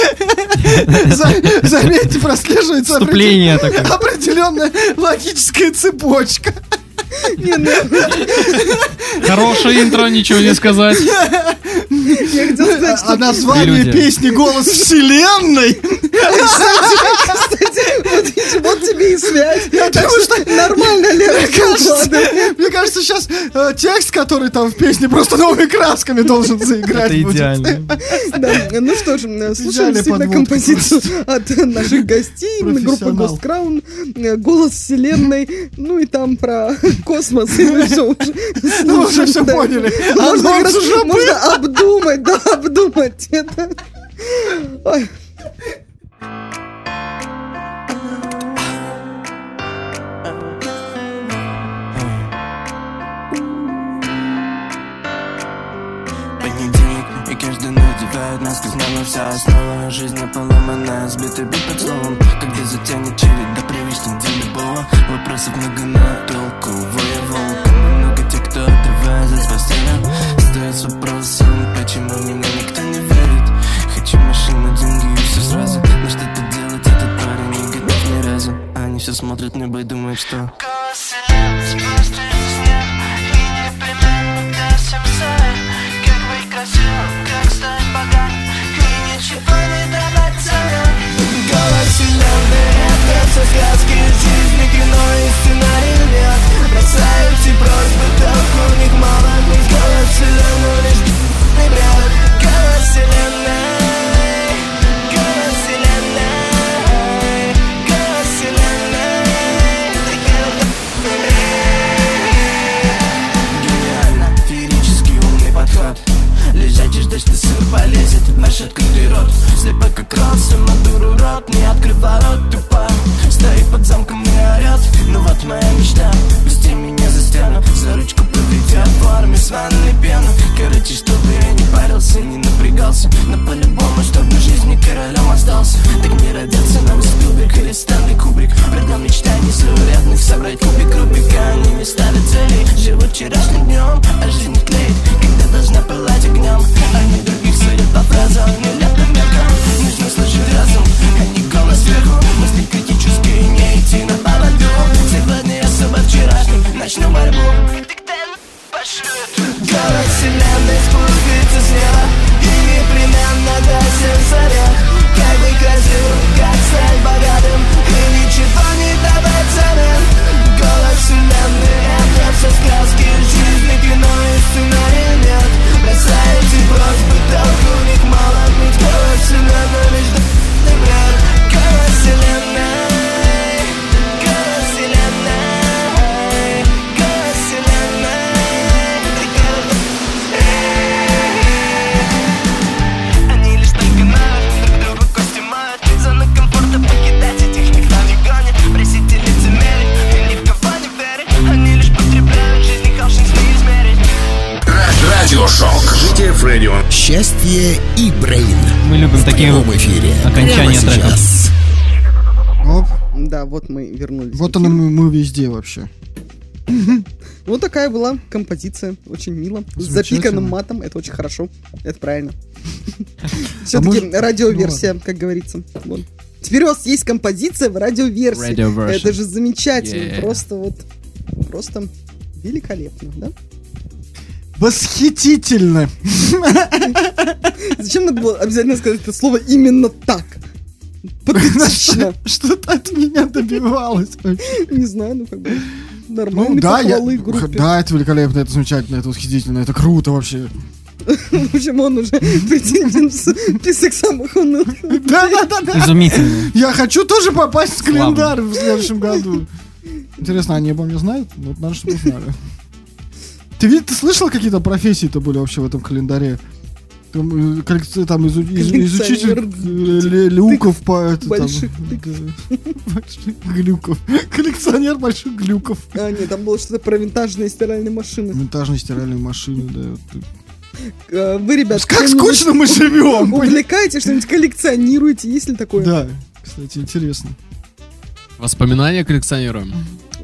За- Заметьте, прослеживается определенная логическая цепочка. Ну, Хорошее интро, ничего не сказать. я хотел сказать, что... А название песни «Голос Вселенной» Кстати, вот, тебе и связь. Я думаю, что Нормально, Лера, Мне кажется, укладывает. мне кажется, сейчас э, текст, который там в песне, просто новыми красками должен заиграть. Это будет. идеально. Да, ну что ж, э, слушаем подводка композицию от наших гостей, группы. Ghost Crown, голос вселенной, ну и там про космос, и мы всё уже Ну, уже все поняли. Можно, был. можно обдумать, да, обдумать это. Ой. Надевает нас Снова вся основа жизни поломанная Сбитый бит под словом. Когда затянет череда привычных для любого. Вопросов много на толку Воевал. Много тех, кто отрывается с постели Стоит с вопросом, почему мне никто не верит? Хочу машину, деньги и все сразу. Но что-то делать этот парень не готов ни разу. Они все смотрят в небо и думают, что кино и просьбы, толку у них мало Ведь голос вселенной лишь бред Голос вселенной наш открытый рот Слепо как рот, самодуру рот. Не открывай рот, тупо. Стоит под замком и орет Ну вот моя мечта. Пусти меня за стену. За ручку проведя в форме с ванной пену. Короче, чтобы я не парился, не напрягался. Но по-любому, чтобы в жизни королем остался. Так не родился новый Спилберг или Стэнли Кубрик. Предел мечтаний заурядных Собрать кубик Рубика. Они не ставят целей Живут вчерашним днем А жизнь Когда должна пылать огнем Они других судят по фразам. Нелепым веком Нужно сложить разум А не голос сверху Мысли критические Не идти на поводу Сегодня особо вчерашним. Начну борьбу. Город вселенной спускается с неба И непременно гаснет заря. Как быть красивым, как стать богатым. И ничего не давать взамен Голос вселенной Это все сказки, жизни, кино и сценарий Radio. Счастье и Брейн. Мы любим В такие прямом эфире. окончания Прямо треков. Оп. Да, вот мы вернулись. Вот эфир. мы, мы везде вообще. Вот такая была композиция. Очень мило. С запиканным матом. Это очень хорошо. Это правильно. А Все-таки может- радиоверсия, как говорится. Теперь у вас есть композиция в радиоверсии. Это же замечательно. Просто вот... Просто великолепно, да? Восхитительно. Зачем надо было обязательно сказать это слово именно так? Патетично. Что ты от меня добивалась? Не знаю, ну как бы... Ну Нормальные да, я, группе. да, это великолепно, это замечательно, это восхитительно, это круто вообще. В общем, он уже претендент в список самых унылых. Да, да, да, да. Изумительно. Я хочу тоже попасть в календарь в следующем году. Интересно, они обо мне знают? Ну, вот надо, чтобы знали. Ты, вид- ты слышал, какие-то профессии-то были вообще в этом календаре? Там, э, коллекци- там изу- из- изучитель э, люков по это, там, больших глюков. Коллекционер больших глюков. А, нет, там было что-то про винтажные стиральные машины. Винтажные стиральные машины, да. Вы, ребят, Как скучно мы живем! Увлекаете, что-нибудь коллекционируете, есть ли такое? Да, кстати, интересно. Воспоминания коллекционируем.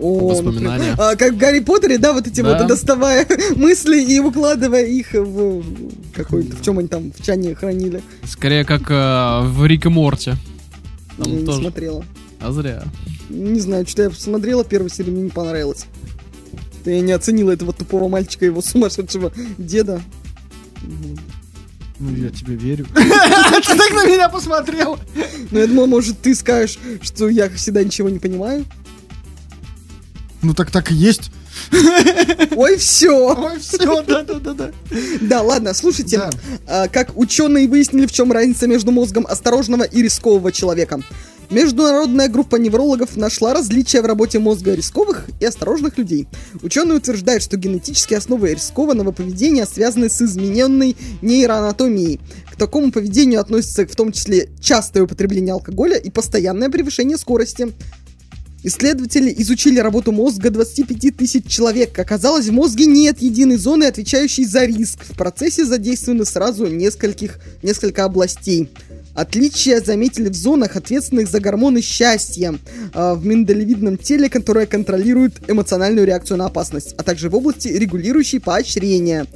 О, Воспоминания. а, как в Гарри Поттере, да, вот эти Да. вот, доставая мысли и укладывая их в какой-то, в чем они там в чане хранили. Скорее, как э, в Рик и Морти. Я Там не тоже. смотрела. А зря. Не знаю, что я посмотрела, первую серию мне не понравилось. Я не оценила этого тупого мальчика, его сумасшедшего деда. Ну, я тебе верю. Ты так на меня посмотрел. Ну, я думала, может, ты скажешь, что я всегда ничего не понимаю. Ну, так так и есть. Ой, все. Ой, все, да-да-да. Да, ладно, слушайте. Да. а, как ученые выяснили, в чем разница между мозгом осторожного и рискового человека. Международная группа неврологов нашла различия в работе мозга рисковых и осторожных людей. Ученые утверждают, что генетические основы рискованного поведения связаны с измененной нейроанатомией. К такому поведению относятся в том числе частое употребление алкоголя и постоянное превышение скорости. Исследователи изучили работу мозга 25 тысяч человек. Оказалось, в мозге нет единой зоны, отвечающей за риск. В процессе задействованы сразу нескольких, несколько областей. Отличия заметили в зонах, ответственных за гормоны счастья, э, в миндалевидном теле, которое контролирует эмоциональную реакцию на опасность, а также в области регулирующей поощрения.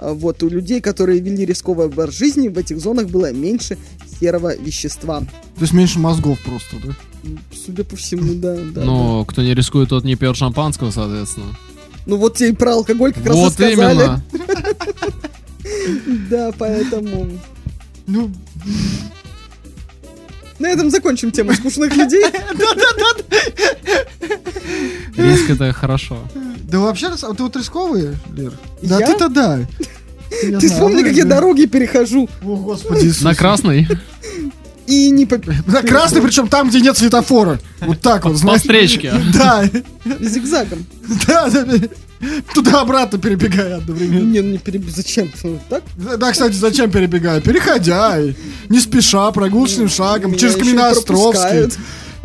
Э, Вот, у людей, которые вели рисковый образ жизни, в этих зонах было меньше серого вещества. То есть меньше мозгов просто, да? Судя по всему, да. да Но кто не рискует, тот не пьет шампанского, соответственно. Ну вот тебе и про алкоголь как раз и вот сказали. Да, поэтому... Ну, На этом закончим тему скучных людей. Риск это хорошо. да вообще, а ты вот рисковые, Лер? Да ты-то да. Ты вспомни, как я дороги перехожу. О, господи. На красный? И не по... На красный, причем там, где нет светофора. Вот так вот, По знаешь. встречке. Да, зигзагом. да, да. Туда-обратно перебегая одновременно. Не, ну не переб... Зачем? Так? Да, кстати, зачем перебегая? Переходя, не спеша, прогулочным шагом, через Каменноостровский.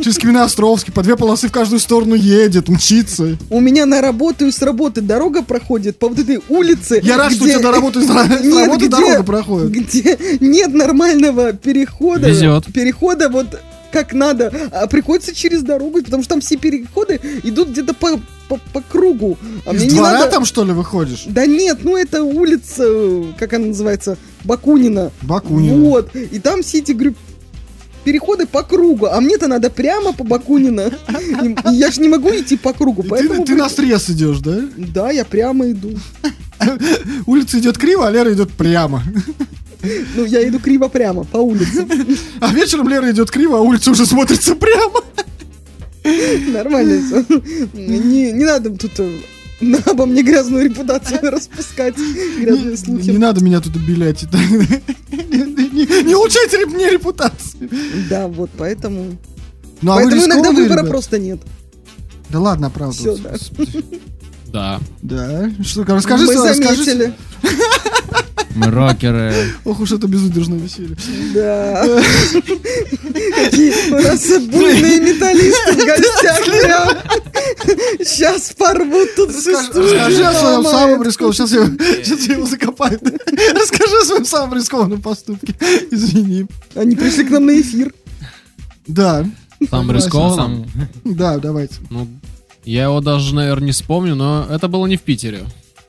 Через Каменноостровский, по две полосы в каждую сторону едет, мчится. У меня на работу и с работы дорога проходит по вот этой улице. Я рад, что у тебя до работы, с Нет, работы дорога проходит. Где нет нормального перехода. Везет. Перехода вот как надо, а приходится через дорогу, потому что там все переходы идут где-то по, по, по кругу. А Из мне не двора надо... там, что ли, выходишь? Да нет, ну это улица, как она называется, Бакунина. Бакунина. Вот. И там все эти, говорю, переходы по кругу, а мне-то надо прямо по Бакунина. Я же не могу идти по кругу, поэтому... Ты, на срез идешь, да? Да, я прямо иду. Улица идет криво, а Лера идет прямо. Ну, я иду криво прямо по улице. А вечером Лера идет криво, а улица уже смотрится прямо. Нормально все. Не, не надо тут э, обо мне грязную репутацию распускать, грязные Не, слухи. не надо меня тут обелять. Не, улучшайте мне репутацию. Да, вот, поэтому... Ну, а поэтому иногда выбора ребят? просто нет. Да ладно, оправдываться. Всё, да. Да. Да. Что, расскажи, Мы расскажи. заметили. Мы рокеры. Ох уж это безудержное веселье. Да. Какие у нас буйные металлисты в гостях прям. Сейчас порвут тут всю студию, Расскажи о своем самом рискованном... Сейчас я, его закопаю. Расскажи о своем самом рискованном поступке. Извини. Они пришли к нам на эфир. Да. Там Согласен. рискованно. Да, давайте. Ну, я его даже, наверное, не вспомню, но это было не в Питере.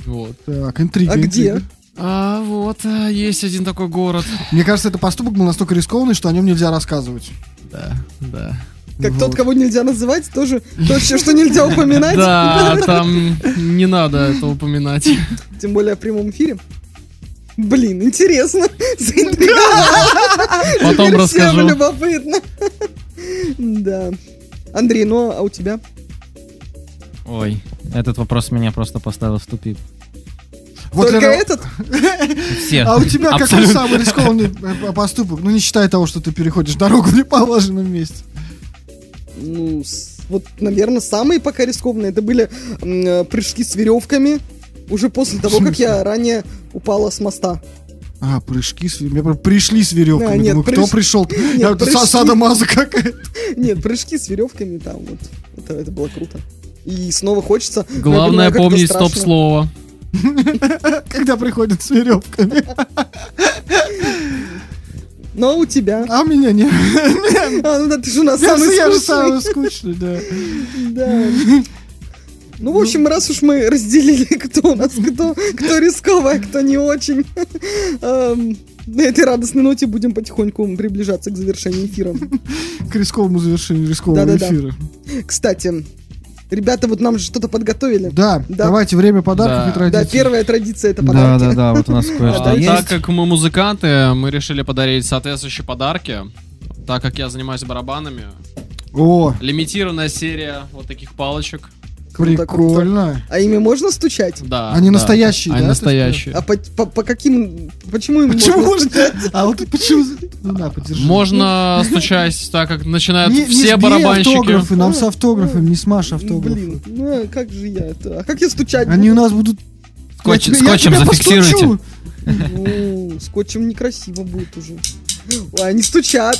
Вот. Так, интрига. А где? А вот а, есть один такой город. Мне кажется, это поступок был настолько рискованный, что о нем нельзя рассказывать. Да, да. Как тот, кого нельзя называть, тоже то, что что нельзя упоминать. Да, там не надо это упоминать. Тем более в прямом эфире. Блин, интересно. Потом расскажу. Любопытно. Да. Андрей, ну а у тебя? Ой, этот вопрос меня просто поставил в тупик. Вот Только Лера, этот? Все. А у тебя какой Абсолютно. самый рискованный э, поступок? Ну, не считая того, что ты переходишь дорогу в неположенном месте. Ну, вот, наверное, самые пока рискованные это были э, прыжки с веревками. Уже после того, как я ранее упала с моста. А, прыжки с веревками. Пришли с веревками. Да, нет, Думаю, кто прыж- пришел? Нет, Я- Это прыжки. садомаза какая-то. Нет, прыжки с веревками там вот. Это, это было круто. И снова хочется. Главное понимаю, помнить стоп-слово. Когда приходят с веревками. Но у тебя. А у меня нет. А, ну да, ты же у нас Я самый я же скучный. самый скучный, да. Да. Ну, в общем, раз уж мы разделили, кто у нас, кто, кто рисковый, а кто не очень, эм, на этой радостной ноте будем потихоньку приближаться к завершению эфира. К рисковому завершению рискового эфира. Кстати, ребята вот нам же что-то подготовили. Да, Да. давайте время подарков Да. и традиций. Да, первая традиция это Да, подарки. да, да, вот у нас кое-что Да, Так есть. как мы музыканты, мы решили подарить соответствующие подарки. Так как я занимаюсь барабанами, О, лимитированная серия вот таких палочек. Круто, прикольно. А ими можно стучать? Да. Они да. настоящие, Они да, настоящие. А по, по- по каким... Почему им Почему можно стучать? А вот почему? Ну на, подержи. Можно стучать, так как начинают Не, все барабанщики. автографы, нам с автографами, не смажь автографы. Блин, ну а как же я это... А как я стучать Они у нас будут... Скотч- Я тебе- я скотчем зафиксируйте. Ну, скотчем некрасиво будет уже. Ой, они стучат.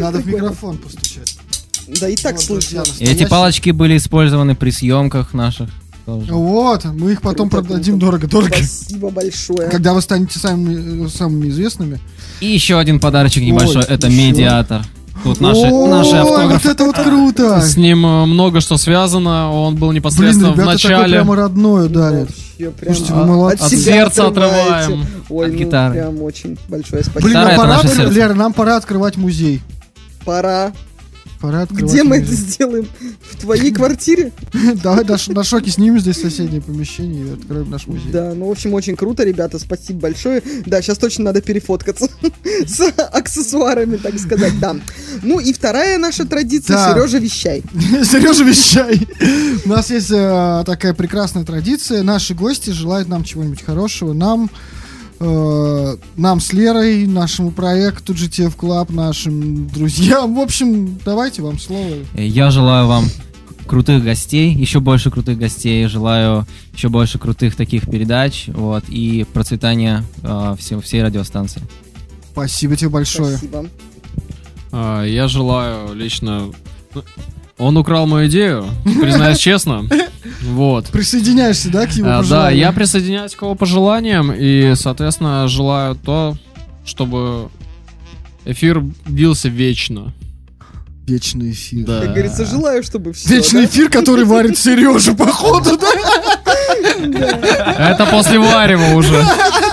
Надо в микрофон постучать. Да и так Вот, слышно. друзья, эти палочки были использованы при съемках наших. тоже. Вот, мы их потом Круто, продадим дорого-дорого. Спасибо большое. Когда вы станете самыми, самыми известными. И еще один подарочек небольшой. Ой, это еще. медиатор. Тут наши, Ой, наши вот автографы. это вот круто. С ним э, много что связано. Он был Блин, непосредственно в ребята такое начале. прямо родное прям Слушайте, вы от молодцы. себя От сердца отрываем. Ой, От ну гитары. прям очень большое спасибо. Блин, Гитара нам пора. Лера, нам пора открывать музей. Пора. Пора открывать Где мы это сделаем? В твоей квартире? Давай на, шоке снимем здесь соседнее помещение и откроем наш музей. Да, ну, в общем, очень круто, ребята, спасибо большое. Да, сейчас точно надо перефоткаться с аксессуарами, так сказать, да. Ну и вторая наша традиция. Сережа, вещай. Сережа, вещай. У нас есть э, такая прекрасная традиция. Наши гости желают нам чего-нибудь хорошего. Нам, э, нам с Лерой, нашему проекту GTF Club, нашим друзьям. В общем, давайте вам слово. Я желаю вам крутых гостей, еще больше крутых гостей, желаю еще больше крутых таких передач, вот, и процветания э, всей, всей радиостанции. Спасибо тебе большое. Спасибо. А, Я желаю лично... Он украл мою идею, признаюсь честно. Вот. Присоединяешься, да, к его А, Да, пожеланиям? я присоединяюсь к его пожеланиям и, соответственно, желаю то, чтобы эфир бился вечно. Вечный эфир. Да. Как говорится, желаю, чтобы все. Вечный эфир, который варит Сережа, походу, да? Это после варева уже.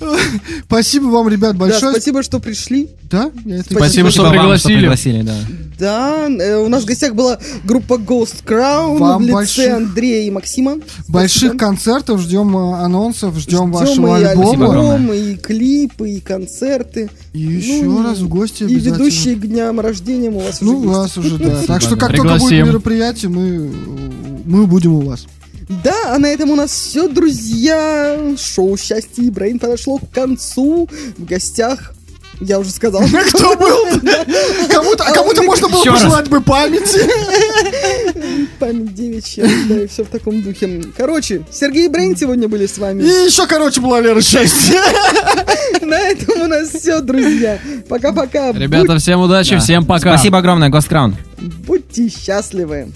Спасибо вам, ребят, Да, большое. спасибо, что пришли. Да, я это Спасибо, что вам, пригласили. пригласили, да. Да, э, у нас в гостях была группа Ghost Crown Вам в лице больших- Андрея и Максима. Больших Спасибо. концертов, ждем э, анонсов, ждем Ждем вашего и альбома. альбом, и клипы, и концерты. И еще Ну, раз в гости И ведущие к дням рождения у вас Ну, уже у есть. вас уже, да. Так что как только будет мероприятие, мы, мы будем у вас. Да, а на этом у нас все, друзья. Шоу «Счастье и Брейн» подошло к концу. В гостях Я уже сказал. Кто был? Кому-то а кому-то можно было пожелать бы памяти. Память девичья, да, и все в таком духе. Короче, Сергей и Брейн сегодня были с И вами. еще, короче, была Лера счастье. На этом у нас все, друзья. Пока-пока. Ребята, всем удачи, Да. всем пока. Спасибо огромное, Госкраун. Будь- будьте счастливы.